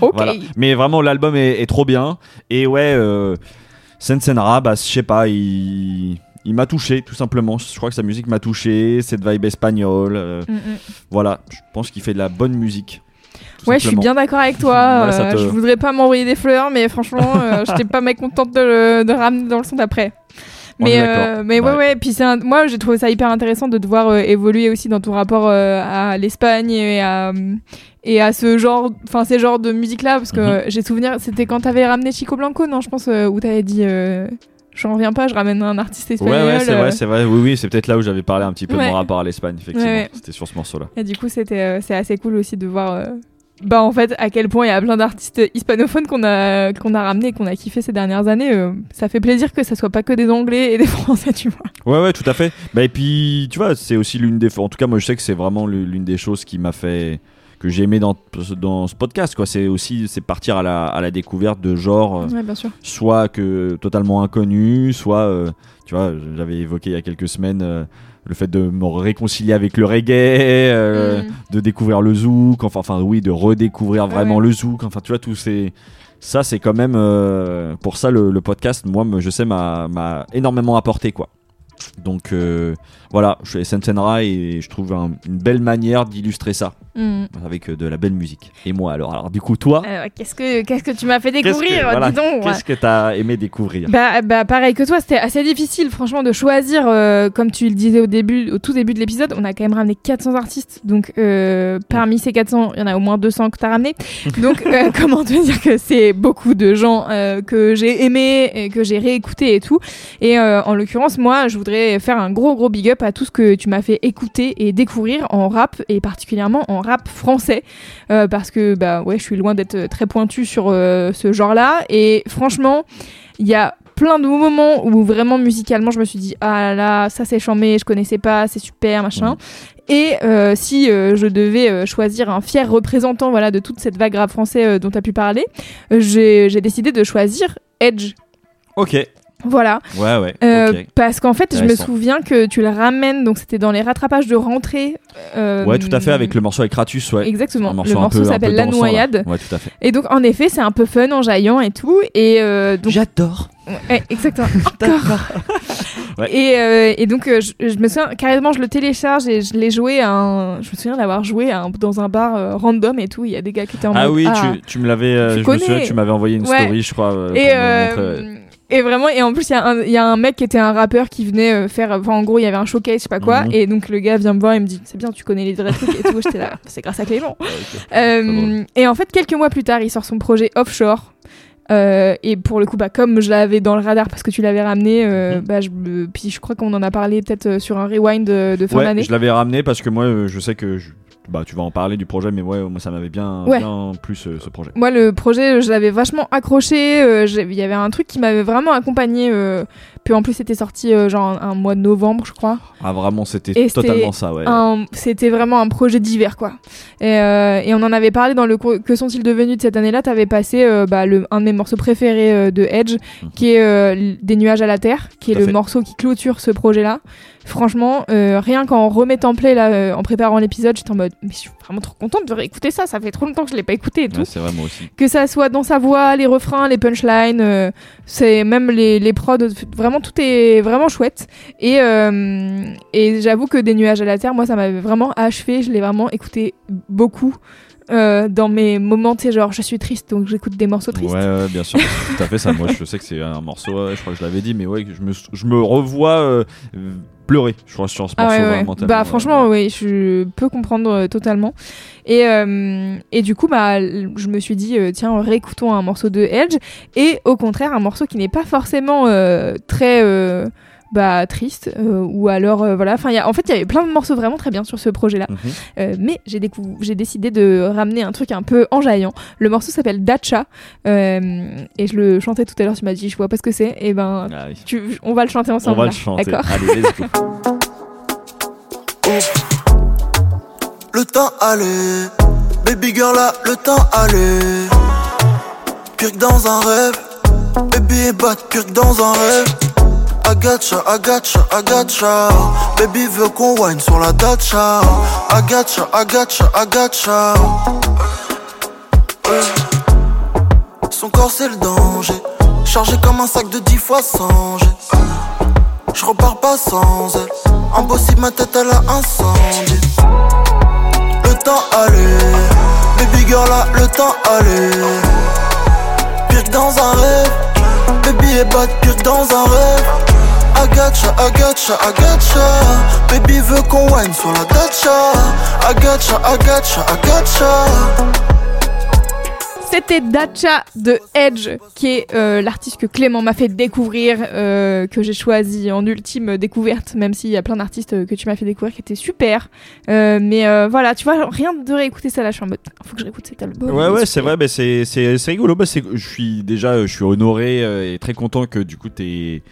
Ok. Voilà. Mais vraiment, l'album est, est trop bien. Et ouais, euh, Sensenra, bah, je sais pas, il, il m'a touché, tout simplement. Je crois que sa musique m'a touché, cette vibe espagnole. euh, Mm, mm. Voilà, je pense qu'il fait de la bonne musique. Ouais, je suis bien d'accord avec toi. Voilà, euh, te- Je voudrais pas m'envoyer des fleurs, mais franchement, euh, j'étais pas mécontente de le de ramener dans le son d'après. Mais, euh, mais ouais, Ouais. ouais. Puis c'est un- moi, j'ai trouvé ça hyper intéressant de te voir euh, évoluer aussi dans ton rapport euh, à l'Espagne et à, et à ce genre, enfin ces genres de musique là, parce que Mhm. j'ai souvenir, c'était quand t'avais ramené Chico Blanco, non, je pense, où t'avais dit, j'en reviens pas, je ramène un artiste Ouais, espagnol. ouais, c'est euh, vrai, c'est vrai. Oui, oui, c'est peut-être là où j'avais parlé un petit peu de Ouais. mon rapport à l'Espagne, effectivement. Ouais, ouais. C'était sur ce morceau-là. Et du coup, c'était c'est assez cool aussi de voir. Bah en fait à quel point il y a plein d'artistes hispanophones qu'on a qu'on a ramené qu'on a kiffé ces dernières années euh, ça fait plaisir que ça soit pas que des anglais et des français tu vois Ouais, ouais, tout à fait. Bah, et puis, tu vois, c'est aussi l'une des. En tout cas, moi, je sais que c'est vraiment l'une des choses qui m'a fait. que j'ai aimé dans, dans ce podcast, quoi. C'est aussi c'est partir à la, à la découverte de genres. euh, ouais bien sûr soit que totalement inconnus, soit, euh, tu vois, j'avais évoqué il y a quelques semaines euh, le fait de me réconcilier avec le reggae, euh, Mm. de découvrir le zouk, enfin, enfin oui, de redécouvrir vraiment ouais. le zouk, enfin tu vois, tous ces... Ça, c'est quand même... euh, pour ça, le, le podcast, moi, me- je sais, m'a m'a énormément apporté, quoi. Donc euh, voilà, je suis Sensenra et je trouve un- une belle manière d'illustrer ça Mm. avec euh, de la belle musique. Et moi alors, alors du coup toi, Euh, qu'est-ce que qu'est-ce que tu m'as fait découvrir que, voilà, dis donc qu'est-ce que t'as aimé découvrir Bah, bah pareil que toi, c'était assez difficile franchement de choisir, euh, comme tu le disais au début, au tout début de l'épisode, on a quand même ramené 400 artistes, donc euh, parmi ces 400, il y en a au moins 200 que t'as ramené. Donc euh, comment te dire que c'est beaucoup de gens euh, que j'ai aimés et que j'ai réécouté et tout. Et euh, en l'occurrence, moi, je voudrais faire un gros gros big up à tout ce que tu m'as fait écouter et découvrir en rap et particulièrement en rap français. Euh, parce que bah ouais, je suis loin d'être très pointue sur euh, ce genre-là. Et franchement, il y a plein de moments où vraiment musicalement je me suis dit ah là là ça c'est chambé je connaissais pas c'est super machin et euh, si euh, je devais euh, choisir un fier représentant voilà de toute cette vague rap français dont tu as pu parler j'ai décidé de choisir Edge Ok, voilà ouais, ouais, Euh, parce qu'en fait je me souviens que tu le ramènes donc c'était dans les rattrapages de rentrée euh, Ouais, tout à fait, avec le morceau avec Kratus, ouais. Exactement. Un Le morceau s'appelle La. Noyade. Ouais, tout à fait. Et donc, en effet, c'est un peu fun, enjaillant et tout. Et euh, donc... J'adore. Ouais, exactement. Encore. Ouais. Et, euh, et donc, euh, je, je me souviens, carrément, je le télécharge et je l'ai joué à un. Je me souviens d'avoir joué à un- dans un bar euh, random et tout. Il y a des gars qui étaient en Ah mode, oui, ah. tu, tu me l'avais. euh, Tu je me connais. souviens, tu m'avais envoyé une Ouais. story, je crois. euh, Et, et vraiment, et en plus, il y, a un- il y a un mec qui était un rappeur qui venait euh, faire. Enfin, en gros, il y avait un showcase, je sais pas quoi. Mhm. Et donc, le gars vient me voir et me dit C'est bien, tu connais les vrais trucs et tout. J'étais là, c'est grâce à Clément. Ouais, ok. Euh, et en fait, quelques mois plus tard, il sort son projet Offshore. Euh, et pour le coup, bah, comme je l'avais dans le radar parce que tu l'avais ramené, euh, Mhm. bah, je, puis je crois qu'on en a parlé peut-être sur un rewind de, de fin Ouais, d'année. je l'avais ramené parce que moi, je sais que je- bah, tu vas en parler du projet, mais ouais, moi ça m'avait bien, Ouais. bien plu ce, ce projet. Moi, le projet, je l'avais vachement accroché. euh, Il y avait un truc qui m'avait vraiment accompagné. euh, puis en plus, c'était sorti euh, genre un, un mois de novembre, je crois. Ah, vraiment, c'était totalement ça, ouais. C'était vraiment un projet d'hiver, quoi. Et, euh, et on en avait parlé dans le Que sont-ils devenus de cette année-là? T'avais passé euh, bah, le, un de mes morceaux préférés euh, de Edge, qui est euh, Des nuages à la terre, qui est Mhm. Tout le fait. morceau qui clôture ce projet-là. Franchement, euh, rien qu'en remettant play là, euh, en préparant l'épisode, j'étais en mode, mais je suis vraiment trop contente de réécouter ça. Ça fait trop longtemps que je l'ai pas écouté et tout Ouais, c'est vrai, moi aussi. que ça soit dans sa voix, les refrains, les punchlines, euh, c'est même les, les prods, vraiment tout est vraiment chouette. Et, et j'avoue que des nuages à la terre, moi ça m'avait vraiment achevé, je l'ai vraiment écouté beaucoup. Euh, dans mes moments, tu sais, genre je suis triste donc j'écoute des morceaux tristes. Ouais, ouais, bien sûr, tout à fait ça. Moi, je sais que c'est un morceau, ouais, je crois que je l'avais dit, mais ouais, je me, je me revois euh, pleurer, je crois, sur ce Ah morceau. ouais, ouais. vraiment tellement, Bah franchement, oui, je peux comprendre euh, totalement. Et, et du coup, bah, je me suis dit, tiens, réécoutons un morceau de Edge. Et au contraire, un morceau qui n'est pas forcément très bah, triste. euh, ou alors, euh, voilà. Enfin, il y a- en fait, il y avait plein de morceaux vraiment très bien sur ce projet-là. Mhm. Euh, mais j'ai j'ai décidé de ramener un truc un peu enjaillant. Le morceau s'appelle Dacha. euh, et je le chantais tout à l'heure, tu m'as dit, je vois pas ce que c'est. Et ben, Ah oui. tu- on va le chanter ensemble. On va là. le chanter. D'accord Allez, let's go. Le temps allait, baby girl là, le temps allait. Pire que dans un rêve, baby est bad, pire que dans un rêve. Agacha, agacha, agacha. Baby veut qu'on wine sur la dacha. Agacha, agacha, agacha. Ouais. Son corps c'est le danger. Chargé comme un sac de 10 fois sans. Je repars pas sans elle. Impossible, ma tête elle a incendie. Le temps allait, baby girl là, le temps allait. Pire que dans un rêve, baby est que dans un rêve. Agacha, agacha, agacha. Baby veut qu'on wine sur la dacha. Agacha, agacha, agacha. C'était Dacha de Edge, qui est euh, l'artiste que Clément m'a fait découvrir, euh, que j'ai choisi en ultime découverte, même s'il y a plein d'artistes euh, que tu m'as fait découvrir qui étaient super. Mais voilà, tu vois, rien de réécouter ça là, je suis en mode, faut que je réécoute cet album. Ouais, il ouais, c'est vrai, c'est, rigolo. Bah, je suis déjà, je suis honoré et très content que du coup t'es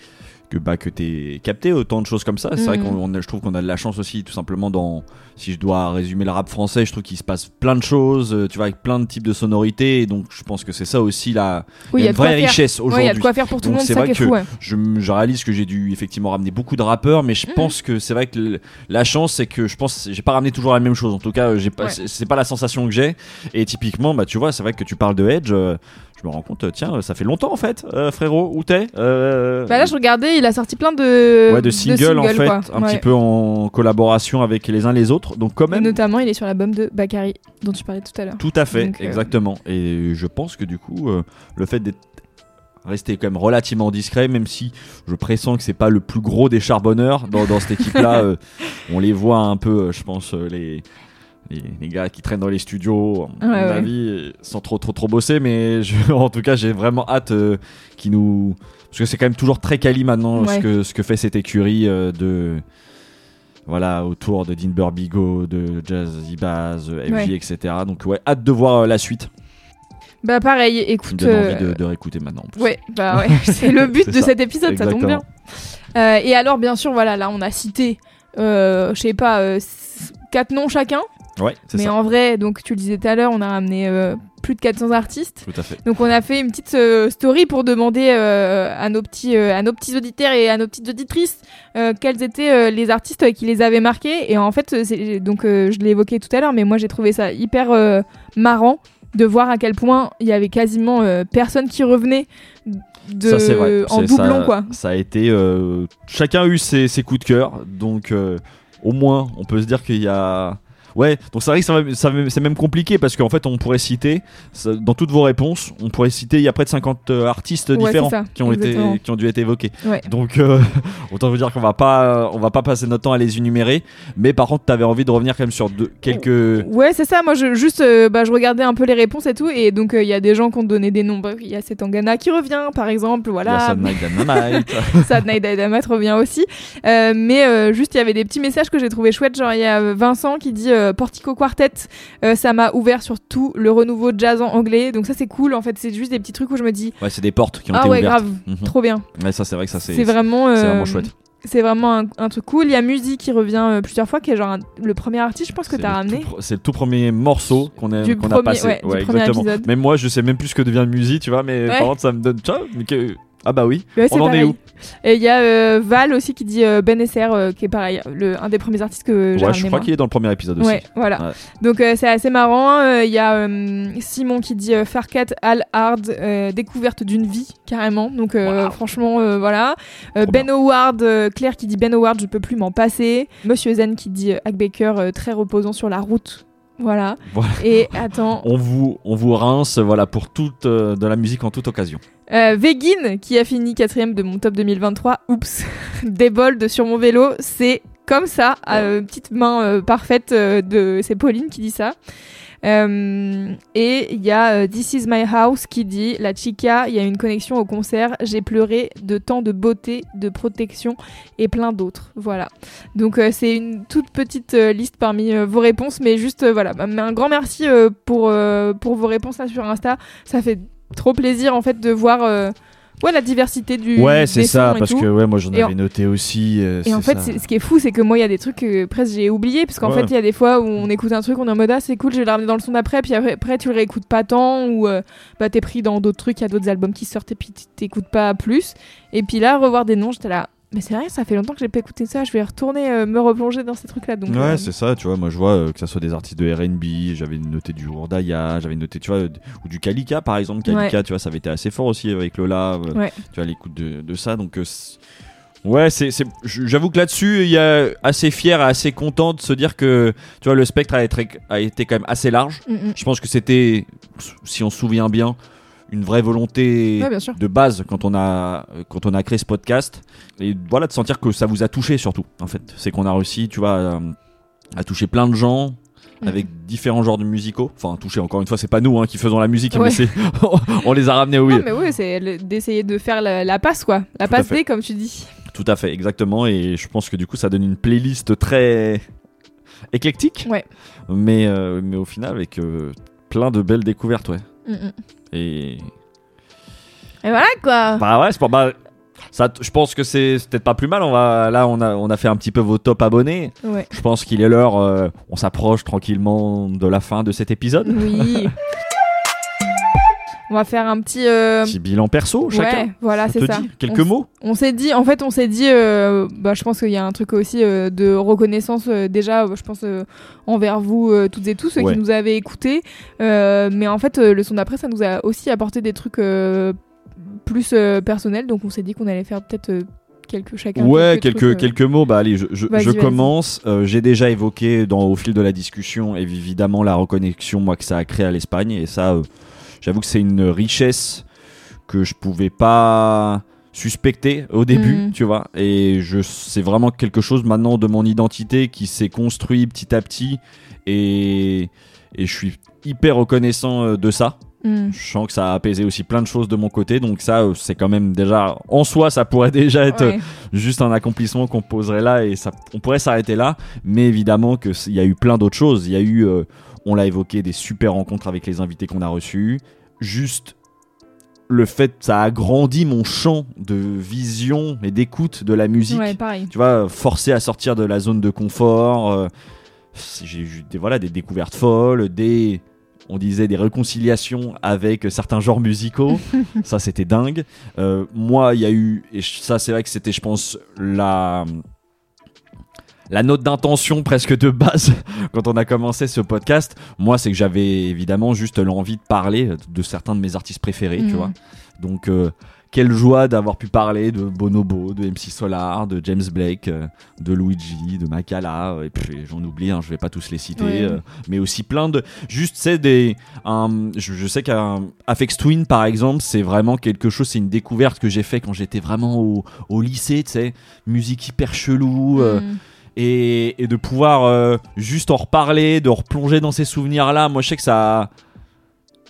que bah que t'aies capté autant de choses comme ça. C'est vrai Mhm. qu'on, je trouve qu'on a de la chance aussi, tout simplement dans, si je dois résumer le rap français, je trouve qu'il se passe plein de choses, euh, tu vois, avec plein de types de sonorités. Et donc, je pense que c'est ça aussi la, Oui, y a une vraie richesse aujourd'hui. il y a de quoi faire pour tout le monde, c'est vrai est que fou, ouais. je, je réalise que j'ai dû effectivement ramener beaucoup de rappeurs, mais je Mhm. pense que c'est vrai que le- la chance, c'est que je pense, j'ai pas ramené toujours la même chose. En tout cas, j'ai pas, Ouais. c'est pas la sensation que j'ai. Et typiquement, bah tu vois, c'est vrai que tu parles de Edge. euh, je me rends compte, euh, tiens, ça fait longtemps en fait, euh, frérot, où t'es Euh, Bah là, je regardais, il a sorti plein de, Ouais, de singles, en fait, quoi. un Ouais. petit peu en collaboration avec les uns les autres. Donc quand Et même, notamment, il est sur l'album de Bakary, dont tu parlais tout à l'heure. tout à fait, Donc, euh, exactement. Et je pense que du coup, euh, le fait d'être resté quand même relativement discret, même si je pressens que c'est pas le plus gros des charbonneurs dans, dans cette équipe-là. euh, on les voit un peu, euh, je pense, euh, les, les, les gars qui traînent dans les studios, à mon Ouais, ouais. avis, euh, sans trop trop trop bosser. Mais je- en tout cas, j'ai vraiment hâte euh, qu'ils nous, parce que c'est quand même toujours très quali maintenant ce que ce que fait cette écurie euh, de voilà, autour de Dean Burbigo, de Jazzy Baz, FG, Ouais. etc. Donc ouais, hâte de voir euh, la suite. Bah pareil, écoute. euh, envie de, de réécouter maintenant. en plus. Ouais, bah ouais, c'est le but de ça. cet épisode, ça tombe bien. Euh, et alors, bien sûr, voilà, là, on a cité, euh, je sais pas, euh, quatre noms chacun. Ouais, c'est Mais ça. en vrai, donc tu le disais tout à l'heure, on a ramené euh, plus de 400 artistes. Tout à fait. Donc on a fait une petite euh, story pour demander euh, à nos petits à nos petits auditeurs et à nos petites auditrices quels étaient les artistes qui les avaient marqués et en fait donc je l'ai évoqué tout à l'heure mais moi j'ai trouvé ça hyper marrant de voir à quel point il y avait quasiment euh, personne qui revenait de ça c'est vrai. en doublon ça, quoi. Ça a été. euh, chacun a eu ses, ses coups de cœur, donc euh, au moins on peut se dire qu'il y a. Ouais, donc c'est vrai que c'est même compliqué parce qu'en fait on pourrait citer, dans toutes vos réponses, on pourrait citer, il y a près de 50 euh, artistes Ouais, différents ça, qui, ont été, qui ont dû être évoqués. Ouais. Donc euh, autant vous dire qu'on va pas, on va pas passer notre temps à les énumérer, mais par contre t'avais envie de revenir quand même sur deux, quelques... Ouais, c'est ça. Moi, je, juste, euh, bah, je regardais un peu les réponses et tout. Et donc, euh, il y a des gens qui ont donné des noms. Bah, Il y a Setangana qui revient, par exemple. Il Voilà. Sad Night Dynamite. Revient aussi. Mais juste, il y avait des petits messages que j'ai trouvé chouettes. Genre, il y a Vincent qui dit euh, Portico Quartet. Euh, ça m'a ouvert sur tout le renouveau jazz en anglais. Donc ça c'est cool. En fait, c'est juste des petits trucs où je me dis Ouais, c'est des portes qui ont ah été ouais ouvertes. grave, Mhm. trop bien. Ouais, ça c'est vrai que ça c'est C'est vraiment, euh, vraiment chouette. C'est vraiment un, un truc cool. Il y a Musique qui revient plusieurs fois, qui est genre un- le premier artiste, je pense que t'as le ramené. C'est le tout premier morceau qu'on a, passé. ouais, du premier exactement. épisode. Même moi, je sais même plus ce que devient musique, tu vois, mais par contre, ça me donne. Tiens, mais que- Ah bah oui. Ouais, On en est où Et il y a euh, Val aussi qui dit euh, Ben Esser, euh, qui est pareil, le, un des premiers artistes que j'ai Ouais, je crois qu'il est dans le premier épisode aussi. Ouais, voilà. Ouais. Donc euh, c'est assez marrant. Euh, Il y a Simon qui dit Farkat Al Hard, découverte d'une vie carrément. Donc franchement, voilà. Ben Howard, Claire qui dit Ben Howard, je peux plus m'en passer. Monsieur Zen qui dit Hack Baker, très reposant sur la route. Voilà. Voilà. Et attends, On vous, on vous rince voilà, pour toute, euh, de la musique en toute occasion. Euh, Vegin, qui a fini quatrième de mon top 2023. Oups, des bols de sur mon vélo, c'est comme ça. euh, petite main euh, parfaite de. C'est Pauline qui dit ça. Euh, et il y a euh, This is my house qui dit La chica, il y a une connexion au concert. J'ai pleuré de tant de beauté, de protection et plein d'autres. Voilà. Donc euh, c'est une toute petite liste parmi vos réponses, mais juste voilà. Mais un grand merci pour, pour vos réponses là sur Insta. Ça fait trop plaisir en fait de voir ouais, la diversité du. Ouais, c'est ça, parce tout. que ouais, moi j'en en- avais noté aussi. euh, et en fait, ce qui est fou, c'est que moi, il y a des trucs que presque j'ai oublié, parce qu'en Ouais. fait, il y a des fois où on écoute un truc, on est en mode ah, c'est cool, je vais le ramener dans le son d'après, puis après, après, tu le réécoutes pas tant, ou euh, bah, t'es pris dans d'autres trucs, il y a d'autres albums qui sortent, et puis t'écoutes pas plus. Et puis là, revoir des noms, j'étais là, mais c'est vrai, ça fait longtemps que j'ai pas écouté ça, je vais retourner euh, me replonger dans ces trucs-là. Donc, Ouais, euh, c'est ça, tu vois. Moi, je vois euh, que ça soit des artistes de RB, j'avais noté du Urdaya, j'avais noté, tu vois, ou du Kalika, par exemple. Kalika, Ouais. tu vois, ça avait été assez fort aussi avec Lola, Ouais. tu vois, l'écoute de, de ça. Donc, ouais, c'est, c'est- j'avoue que là-dessus, il y a assez fier et assez content de se dire que, tu vois, le spectre a été, a été quand même assez large. Mm, mm. Je pense que c'était, si on se souvient bien, une vraie volonté Ouais, de base quand on a quand on a créé ce podcast et voilà de sentir que ça vous a touché surtout en fait c'est qu'on a réussi tu vois à, à toucher plein de gens Mm. avec différents genres de musicaux enfin toucher encore une fois c'est pas nous hein, qui faisons la musique Ouais. mais c'est on les a ramenés oui Non, mais oui, c'est d'essayer de faire la, la passe, quoi. La Tout passe. D, comme tu dis. tout à fait exactement et je pense que du coup ça donne une playlist très éclectique Ouais. mais euh, mais au final avec euh, plein de belles découvertes ouais Mm, mm. Et Et voilà, quoi. Bah ouais, c'est pas mal. Ça, je pense que c'est c'est peut-être pas plus mal. On va, là, on a, on a fait un petit peu vos top abonnés. Ouais. Je pense qu'il est l'heure. euh, on s'approche tranquillement de la fin de cet épisode. Oui. On va faire un petit. euh, Petit bilan perso, chacun. Ouais, voilà, c'est ça. Quelques On mots? On s'est dit, en fait, on s'est dit, euh, bah, je pense qu'il y a un truc aussi euh, de reconnaissance déjà, je pense envers vous toutes et tous ceux Ouais. qui nous avez écoutés. Mais en fait, le son d'après, ça nous a aussi apporté des trucs plus personnels, donc on s'est dit qu'on allait faire peut-être quelques chacun. Ouais, quelques, quelques mots. Bah allez, je, commence. Euh, J'ai déjà évoqué dans, au fil de la discussion, évidemment, la reconnexion moi, que ça a créé à l'Espagne. Et ça, euh, j'avoue que c'est une richesse que je pouvais pas suspecter au début, Mhm. tu vois. Et je, c'est vraiment quelque chose maintenant de mon identité qui s'est construit petit à petit. Et, et je suis hyper reconnaissant euh, de ça. Mm. Je sens que ça a apaisé aussi plein de choses de mon côté, donc ça, euh, c'est quand même déjà en soi, ça pourrait déjà être Ouais. juste un accomplissement qu'on poserait là et ça, on pourrait s'arrêter là. Mais évidemment que s- il y a eu plein d'autres choses. Il y a eu, euh, on l'a évoqué, des super rencontres avec les invités qu'on a reçus. Juste le fait, ça a agrandi mon champ de vision et d'écoute de la musique. Ouais, pareil. Tu vois, forcé à sortir de la zone de confort. euh, j'ai eu des, voilà, des découvertes folles, des on disait des réconciliations avec certains genres musicaux. ça, c'était dingue. Euh, moi, il y a eu, et ça, c'est vrai que c'était, je pense, la, la note d'intention presque de base quand on a commencé ce podcast. Moi, c'est que j'avais évidemment juste l'envie de parler de certains de mes artistes préférés, tu Mhm. vois. Donc, euh, quelle joie d'avoir pu parler de Bonobo, de MC Solar, de James Blake, euh, de Luigi, de Makala, et puis j'en oublie, hein, je vais pas tous les citer, euh, mais aussi plein de. Juste, c'est des. un- je, je sais qu'un Afex Twin, par exemple, c'est vraiment quelque chose, c'est une découverte que j'ai fait quand j'étais vraiment au, au lycée, tu sais, musique hyper chelou. Mm. Et, et de pouvoir euh, juste en reparler, de replonger dans ces souvenirs-là. Moi, je sais que ça.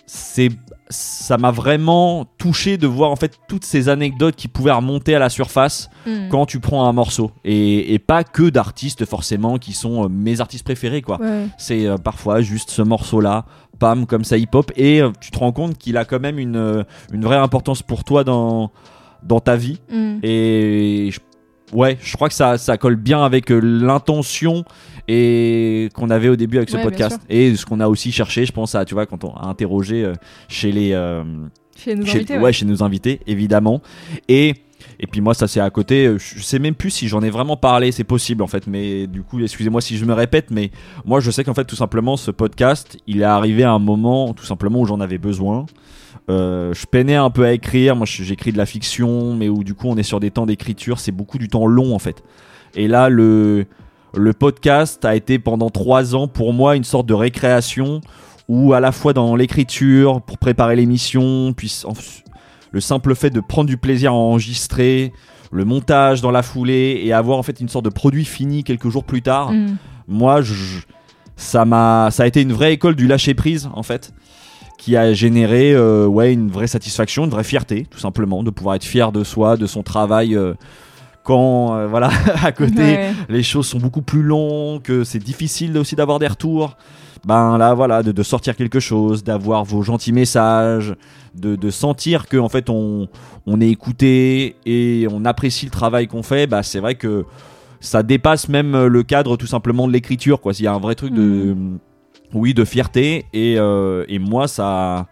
C'est. ça m'a vraiment touché de voir en fait toutes ces anecdotes qui pouvaient remonter à la surface Mm. quand tu prends un morceau et, et pas que d'artistes forcément qui sont euh, mes artistes préférés quoi. Ouais. C'est euh, parfois juste ce morceau là, pam comme ça hip hop et euh, tu te rends compte qu'il a quand même une, une vraie importance pour toi dans dans ta vie Mm. et je- ouais je crois que ça ça colle bien avec euh, l'intention et qu'on avait au début avec ce Ouais, podcast. et ce qu'on a aussi cherché je pense à tu vois quand on a interrogé euh, chez les euh, Chez nos chez, invités, ouais, ouais. chez nos invités évidemment. Et et puis moi ça c'est à côté je sais même plus si j'en ai vraiment parlé c'est possible en fait. Mais du coup excusez-moi si je me répète mais moi je sais qu'en fait tout simplement ce podcast il est arrivé à un moment tout simplement où j'en avais besoin Euh, je peinais un peu à écrire moi j'écris de la fiction mais où du coup on est sur des temps d'écriture c'est beaucoup du temps long en fait et là le le podcast a été pendant trois ans pour moi une sorte de récréation où à la fois dans l'écriture pour préparer l'émission puis en- le simple fait de prendre du plaisir à enregistrer le montage dans la foulée et avoir en fait une sorte de produit fini quelques jours plus tard Mm. moi je, ça m'a ça a été une vraie école du lâcher prise en fait qui a généré euh, ouais une vraie satisfaction une vraie fierté tout simplement de pouvoir être fier de soi de son travail euh, quand euh, voilà à côté Ouais. les choses sont beaucoup plus longues que c'est difficile aussi d'avoir des retours. Ben là voilà de, de sortir quelque chose d'avoir vos gentils messages de, de sentir que en fait on, on est écouté et on apprécie le travail qu'on fait bah c'est vrai que ça dépasse même le cadre tout simplement de l'écriture quoi. S'il y a un vrai truc de oui de fierté et, euh, et moi ça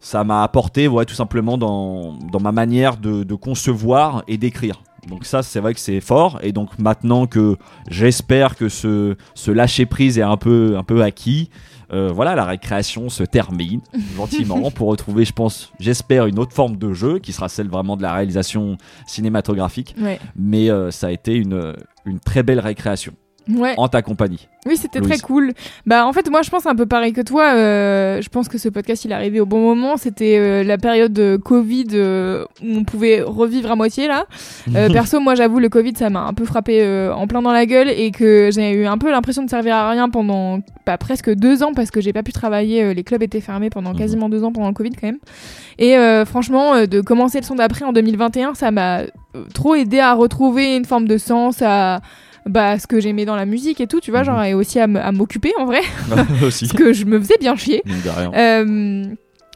ça m'a apporté ouais, tout simplement dans, dans ma manière de, de concevoir et d'écrire. Donc ça c'est vrai que c'est fort et donc maintenant que j'espère que ce, ce lâcher prise est un peu, un peu acquis, euh, voilà la récréation se termine gentiment pour retrouver je pense j'espère une autre forme de jeu qui sera celle vraiment de la réalisation cinématographique Ouais. mais euh, ça a été une, une très belle récréation Ouais. en ta compagnie. Oui, c'était Louise. très cool. Bah, en fait, moi, je pense un peu pareil que toi. euh, je pense que ce podcast, il est arrivé au bon moment. C'était euh, la période de Covid euh, où on pouvait revivre à moitié là. Perso, moi, j'avoue, le Covid, ça m'a un peu frappé en plein dans la gueule et que j'ai eu un peu l'impression de servir à rien pendant bah, presque deux ans parce que j'ai pas pu travailler. les clubs étaient fermés pendant quasiment deux ans pendant le Covid quand même. Et franchement, de commencer le son d'après en 2021, ça m'a trop aidé à retrouver une forme de sens, à bah, ce que j'aimais dans la musique et tout, tu vois, genre, et aussi à m'occuper en vrai. Aussi. Parce que je me faisais bien chier. Mine de rien. Euh,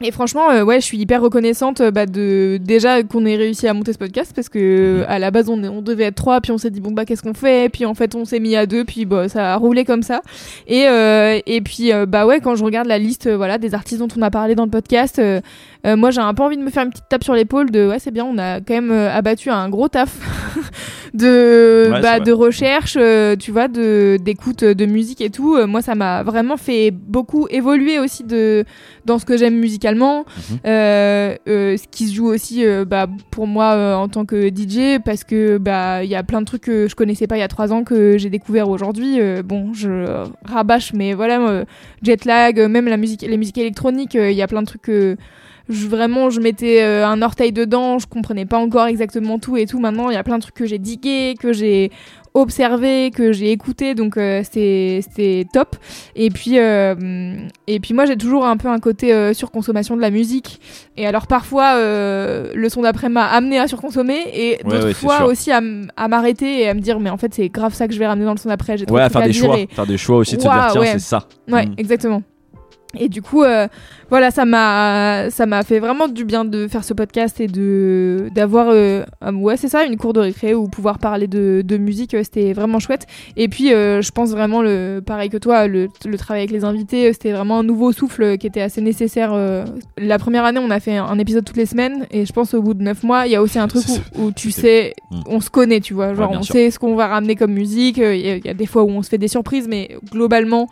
et franchement, euh, ouais, je suis hyper reconnaissante euh, bah, de déjà qu'on ait réussi à monter ce podcast parce que à la base on, devait être trois, puis on s'est dit bon bah qu'est-ce qu'on fait, puis en fait on s'est mis à deux, puis bah, ça a roulé comme ça. Et euh, et puis euh, bah ouais, quand je regarde la liste, voilà, des artistes dont on a parlé dans le podcast, moi j'ai un peu envie de me faire une petite tape sur l'épaule de ouais c'est bien, on a quand même abattu un gros taf de Ouais, bah, de recherche, tu vois, de d'écoute de musique et tout. Moi ça m'a vraiment fait beaucoup évoluer aussi de dans ce que j'aime musicalement. Mhm. Euh, euh, ce qui se joue aussi euh, bah, pour moi en tant que DJ parce que bah il y a plein de trucs que je connaissais pas il y a trois ans que j'ai découvert aujourd'hui. Bon, je rabâche, mais voilà, jet lag, même la musique, les musiques électroniques, il y a plein de trucs que je, vraiment je mettais euh, un orteil dedans, je comprenais pas encore exactement tout et tout. Maintenant, il y a plein de trucs que j'ai digué, que j'ai observé, que j'ai écouté, donc euh, c'était top. Et puis euh, et puis moi j'ai toujours un peu un côté euh, surconsommation de la musique. Et alors parfois euh, le son d'après m'a amené à surconsommer et d'autres ouais, fois aussi à, m'arrêter et à me dire mais en fait c'est grave ça que je vais ramener dans le son d'après. Ouais, à faire des choix, et- faire des choix aussi de se dire tiens ouais. c'est ça. Ouais, Mm. exactement. Et du coup, euh, voilà, ça m'a, ça m'a fait vraiment du bien de faire ce podcast et de d'avoir, euh, ouais, c'est ça, une cour de récré où pouvoir parler de, de musique, euh, c'était vraiment chouette. Et puis, euh, je pense vraiment le, pareil que toi, le, le travail avec les invités, c'était vraiment un nouveau souffle qui était assez nécessaire. La première année, on a fait un épisode toutes les semaines, et je pense au bout de neuf mois, il y a aussi un truc où, où tu sais, on se connaît, tu vois, genre on sûr. sait ce qu'on va ramener comme musique. Il y, a- il y a des fois où on se fait des surprises, mais globalement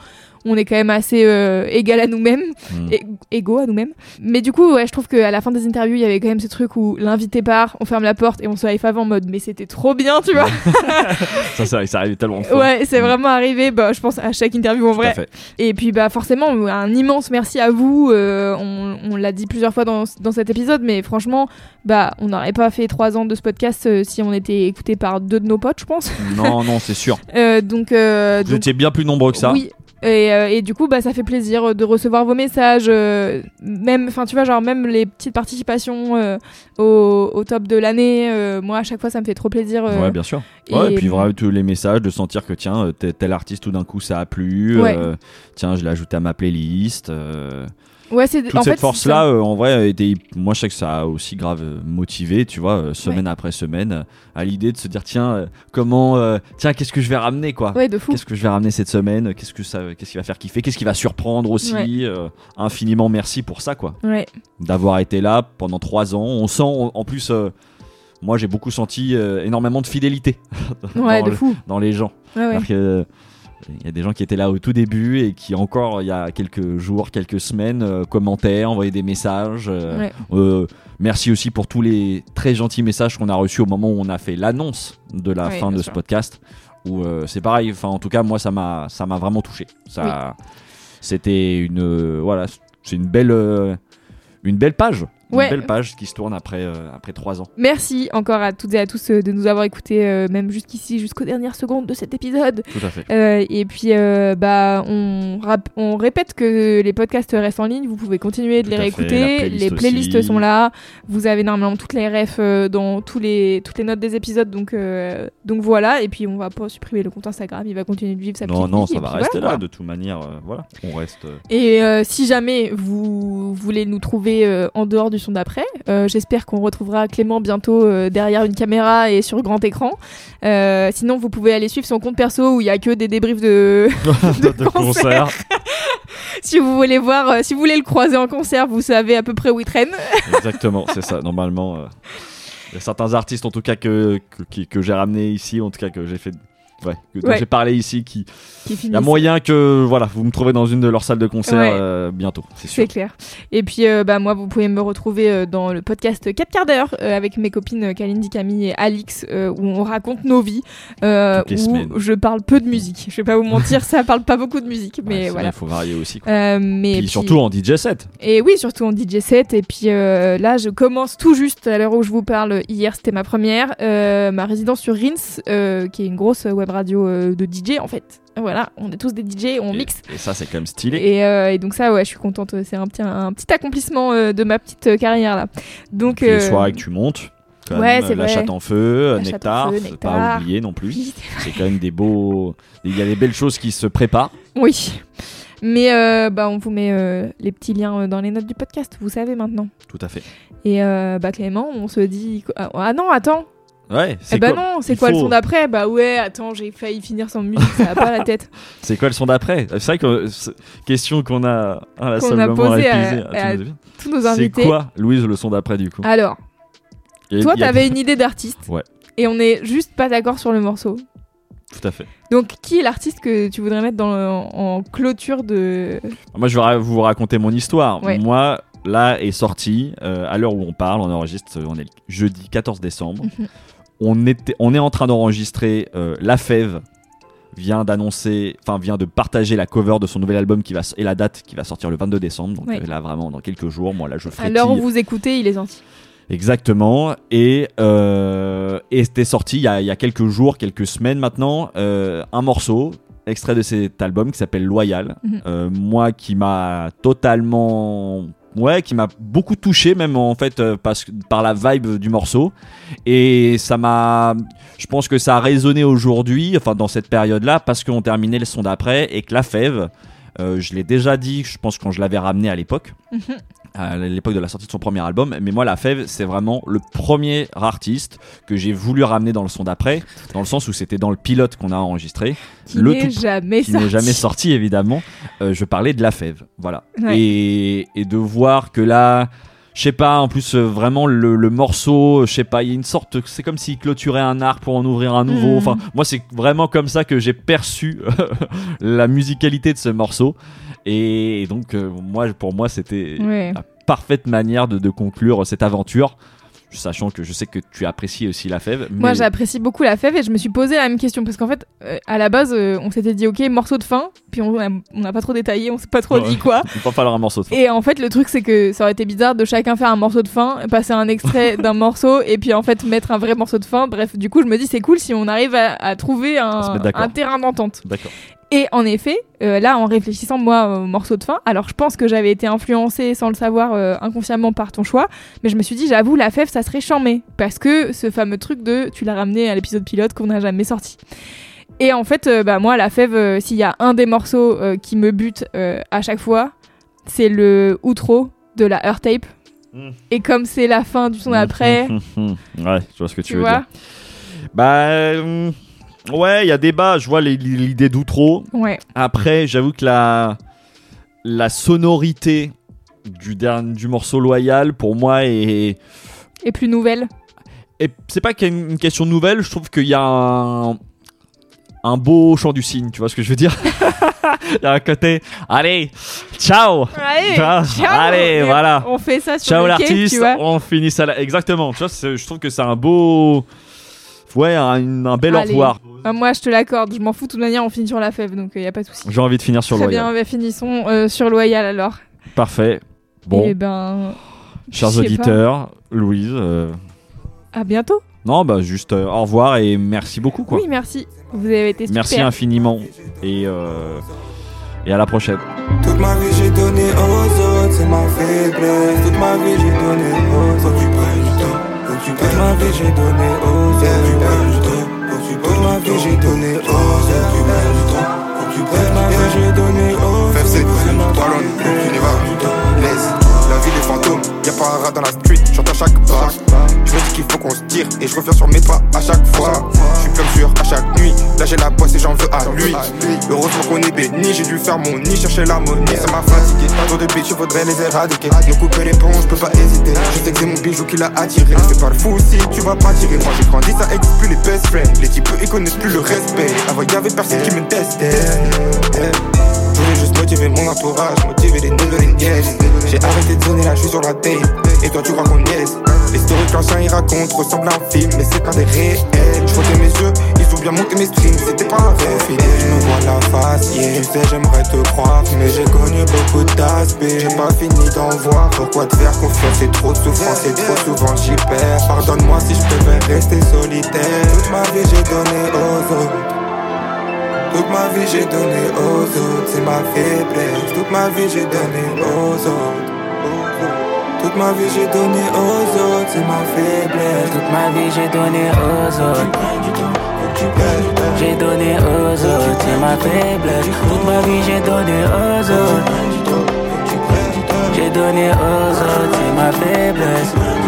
on est quand même assez euh, égal à nous-mêmes, Mm. et égaux à nous-mêmes. Mais du coup, ouais, je trouve qu'à la fin des interviews, il y avait quand même ce truc où l'invité part, on ferme la porte et on se high five en mode mais c'était trop bien, tu vois. ça, ça, ça arrive tellement fois. Ouais, c'est vraiment arrivé, bah, je pense, à chaque interview en Tout vrai. Et puis, bah, forcément, un immense merci à vous. euh, on on l'a dit plusieurs fois dans, dans cet épisode, mais franchement, bah, on n'aurait pas fait trois ans de ce podcast euh, si on était écouté par deux de nos potes, je pense. Non, non, c'est sûr. Donc, Vous donc- étiez bien plus nombreux que ça. Oui, Et, euh, et du coup, bah, ça fait plaisir de recevoir vos messages, euh, même, enfin, tu vois, genre même les petites participations euh, au, au top de l'année. euh, moi, à chaque fois, ça me fait trop plaisir. euh, Ouais, bien sûr. Ouais, et et- puis vraiment tous les messages de sentir que tiens, euh, tel, artiste tout d'un coup ça a plu. Ouais. euh, tiens, je l'ai ajouté à ma playlist. Euh, Ouais, c'est toute en cette fait, c'est ça. euh, en vrai, a été, moi je sais que ça a aussi grave euh, motivé, tu vois, euh, semaine après semaine, euh, à l'idée de se dire tiens, euh, comment, euh, tiens, qu'est-ce que je vais ramener quoi? Ouais, de fou. Qu'est-ce que je vais ramener cette semaine? Qu'est-ce que ça, qu'est-ce qui va faire kiffer? Qu'est-ce qui va surprendre aussi? Ouais. euh, Infiniment merci pour ça quoi Ouais. d'avoir été là pendant trois ans. On sent on- en plus, euh, moi j'ai beaucoup senti euh, énormément de fidélité Ouais, dans, de le- fou. dans les gens. Ouais, ouais. Alors que, euh, il y a des gens qui étaient là au tout début et qui encore il y a quelques jours, quelques semaines euh, commentaient, envoyaient des messages. euh, Ouais. euh, merci aussi pour tous les très gentils messages qu'on a reçus au moment où on a fait l'annonce de la fin de sûr. ce podcast. Où c'est pareil. Enfin, en tout cas, moi ça m'a ça m'a vraiment touché. Ça, c'était une voilà, c'est une belle une belle page. Une Ouais. belle page qui se tourne après euh, après trois ans. Merci encore à toutes et à tous euh, de nous avoir écoutés, euh, même jusqu'ici, jusqu'aux dernières secondes de cet épisode. Tout à fait. Euh, et puis, bah, on, on répète que les podcasts restent en ligne. Vous pouvez continuer de Tout les réécouter. playlist les playlists aussi. sont là. Vous avez normalement toutes les refs euh, dans tous les, toutes les notes des épisodes. Donc, donc voilà. Et puis, on va pas supprimer le compte Instagram. Il va continuer de vivre sa Non petite non, vie, ça va rester voilà, là quoi. de toute manière. voilà, on reste. Et si jamais vous voulez nous trouver en dehors du son d'après, euh, j'espère qu'on retrouvera Clément bientôt euh, derrière une caméra et sur grand écran. Euh, sinon, vous pouvez aller suivre son compte perso où il y a que des débriefs de, de concert. si vous voulez voir, si vous voulez le croiser en concert, vous savez à peu près où il traîne. Exactement, c'est ça. Normalement, il y a certains artistes, en tout cas, que, que, que j'ai ramené ici, en tout cas, que j'ai fait. Ouais, que- dont Ouais. j'ai parlé ici, qui. Qui Il y a moyen que voilà, vous me trouvez dans une de leurs salles de concert Ouais. euh, bientôt, c'est sûr. C'est clair. Et puis, euh, bah, moi, vous pouvez me retrouver euh, dans le podcast 4 quarts d'heure avec mes copines euh, Kalindi, Camille et Alix, euh, où on raconte nos vies, où semaines. je parle peu de musique. Je vais pas vous mentir, ça parle pas beaucoup de musique, mais voilà. Il faut varier aussi. quoi. Mais Puis puis- surtout en DJ set. Et oui, surtout en DJ set. Et puis là, je commence tout juste à l'heure où je vous parle. Hier, c'était ma première. ma résidence sur Rins, qui est une grosse web radio euh, de DJ en fait. Voilà, on est tous des DJ, on Et- mixe. Et ça, c'est quand même stylé. Et, euh, et donc ça, ouais, je suis contente. C'est un petit, un petit accomplissement euh, de ma petite euh, carrière là. Donc les euh, soirées que tu montes. ouais, c'est la vrai. chatte en feu, euh, en nectar, feu, Nectar. pas oublier non plus. Oui, c'est quand même des beaux. Il y a des belles choses qui se préparent. oui. Mais euh, bah, on vous met euh, les petits liens euh, dans les notes du podcast, vous savez maintenant. Tout à fait. Et euh, bah Clément, on se dit... Ah, ah non, attends Ouais, c'est Eh quoi- non, c'est quoi le son d'après? Bah ouais, attends, j'ai failli finir sans musique, ça va pas la tête. C'est quoi le son d'après? C'est vrai que euh, question qu'on a Qu'on a posée à- à tous nos- tous nos invités. C'est quoi, Louise, le son d'après du coup? Alors, a- toi, a- t'avais une idée d'artiste. Ouais, Et on est juste pas d'accord sur le morceau. tout à fait. Donc, qui est l'artiste que tu voudrais mettre dans le- en, en clôture de. Moi, je vais vous raconter mon histoire. Ouais. Moi, là, est sorti, euh, à l'heure où on parle, on enregistre, on est jeudi 14 décembre. Mhm. On, était, on est en train d'enregistrer euh, La Fève vient d'annoncer, enfin vient de partager la cover de son nouvel album qui va s- et la date qui va sortir le 22 décembre. Donc là vraiment dans quelques jours, moi là je À frétille. l'heure où vous écoutez, il est sorti. Exactement. Et, euh, et c'était sorti il y, a, il y a quelques jours, quelques semaines maintenant, euh, un morceau extrait de cet album qui s'appelle Loyal. Mhm. Euh, moi qui m'a totalement... Ouais, qui m'a beaucoup touché même en fait euh, par la vibe du morceau et ça m'a je pense que ça a résonné aujourd'hui enfin dans cette période là parce qu'on terminait le son d'après et que la fève euh, je l'ai déjà dit je pense quand je l'avais ramené à l'époque Mhm. À l'époque de la sortie de son premier album. Mais moi, La Fève, c'est vraiment le premier artiste que j'ai voulu ramener dans le son d'après, dans le sens où c'était dans le pilote qu'on a enregistré. Qui le n'est jamais qui n'est sorti. jamais sorti, évidemment. Euh, je parlais de La Fève, voilà. Ouais. Et, et de voir que là. Je sais pas, en plus, euh, vraiment, le, le morceau, je sais pas, il y a une sorte. C'est comme s'il clôturait un arc pour en ouvrir un nouveau. Mhm. Enfin, moi, c'est vraiment comme ça que j'ai perçu la musicalité de ce morceau. Et donc, euh, moi, pour moi, c'était Ouais. la parfaite manière de, de conclure cette aventure. Sachant que je sais que tu apprécies aussi la fève. Moi, j'apprécie beaucoup la fève et je me suis posé la même question parce qu'en fait, euh, à la base, euh, on s'était dit ok, morceau de fin, puis on n'a pas trop détaillé, on s'est pas trop dit quoi. Il va falloir un morceau de fin. Et en fait, le truc, c'est que ça aurait été bizarre de chacun faire un morceau de fin, passer un extrait d'un morceau et puis en fait mettre un vrai morceau de fin. Bref, du coup, je me dis c'est cool si on arrive à, à trouver un, d'accord. un terrain d'entente. D'accord. Et en effet, euh, là, en réfléchissant moi au morceau de fin, alors je pense que j'avais été influencée sans le savoir euh, inconsciemment par ton choix, mais je me suis dit, j'avoue, la fève, ça serait chambé. Parce que ce fameux truc de tu l'as ramené à l'épisode pilote qu'on n'a jamais sorti. Et en fait, euh, bah, moi, la fève, euh, s'il y a un des morceaux qui me bute à chaque fois, c'est le outro de la Earth Tape. Mm. Et comme c'est la fin du son d'après, ouais, je vois ce que tu, tu veux vois dire. Bah. Ouais, il y a débat. Je vois l'idée d'outro. Ouais. Après, j'avoue que la, la sonorité du, dernier, du morceau loyal, pour moi, est. et plus nouvelle. Et c'est pas qu'il y a une une question nouvelle, je trouve qu'il y a un, un beau chant du cygne, tu vois ce que je veux dire? Il y a un côté, allez, ciao Allez, ciao allez, voilà On fait ça sur Ciao l'artiste, on finit ça là. Exactement, tu vois, je trouve que c'est un beau... Ouais, un, un bel au Allez. revoir. Bah, moi, je te l'accorde. Je m'en fous. De toute manière, on finit sur la fève, donc il y a pas de souci. J'ai envie de finir sur Très Loyal. bien, bah, finissons euh, sur Loyal alors. Parfait. Bon, Et ben, chers auditeurs, Louise... euh, à bientôt. Non, bah juste euh, au revoir et merci beaucoup, quoi. Oui, merci. Vous avez été super. Merci infiniment. Et, euh, et à la prochaine. Toute ma vie j'ai donné aux autres, c'est ma faiblesse. Toute ma vie j'ai donné aux autres. Faut que tu prennes tu Toute ma vie j'ai donné aux autres. Tu prennes du temps. Que tu Toute ma vie j'ai donné aux autres. Tu du temps. Que tu Toute ma vie j'ai donné aux autres. Fais c'est Talon, tu n'y vas vie des fantômes, y'a pas un rat dans la street, j'entends chaque pas. Je me dis qu'il faut qu'on se tire et je reviens sur mes pas à chaque fois. Je suis comme sûr à chaque nuit, là j'ai la poisse et j'en veux à lui. Heureusement qu'on est béni, j'ai dû faire mon nid, chercher l'harmonie, ça m'a fatigué. Tant de bitch, faudrait les éradiquer. Me couper les ponts, je peux pas hésiter. Je sais que c'est mon bijou qui l'a attiré. Fais pas le fou si tu vas pas tirer. Moi j'ai grandi, ça exclut les best friends. Les types ils connaissent plus le respect. Avant y'avait personne qui me testait. Motiver mon entourage, motiver les les niaises. J'ai arrêté de sonner là, je suis sur la tape. Et toi, tu crois qu'on niaise. L'historique ancien, il raconte, ressemble à un film, mais c'est pas des réels. Je mes yeux, ils ont bien monté mes streams, c'était pas un rêve. Je me vois la face, yeah. Tu sais, j'aimerais te croire, mais j'ai connu beaucoup d'aspects. J'ai pas fini d'en voir. Pourquoi te faire confiance, c'est trop de souffrance, c'est trop souvent j'y perds. Pardonne-moi si je préfère rester solitaire. Toute ma vie, j'ai donné aux autres. Toute ma vie j'ai donné aux autres, c'est ma faiblesse. Toute ma vie j'ai donné aux autres. Toute ma vie j'ai donné aux autres, c'est ma faiblesse. Toute ma vie j'ai donné aux autres. J'ai donné aux autres, c'est ma faiblesse. Toute ma vie j'ai donné aux autres. J'ai donné aux autres, c'est ma faiblesse.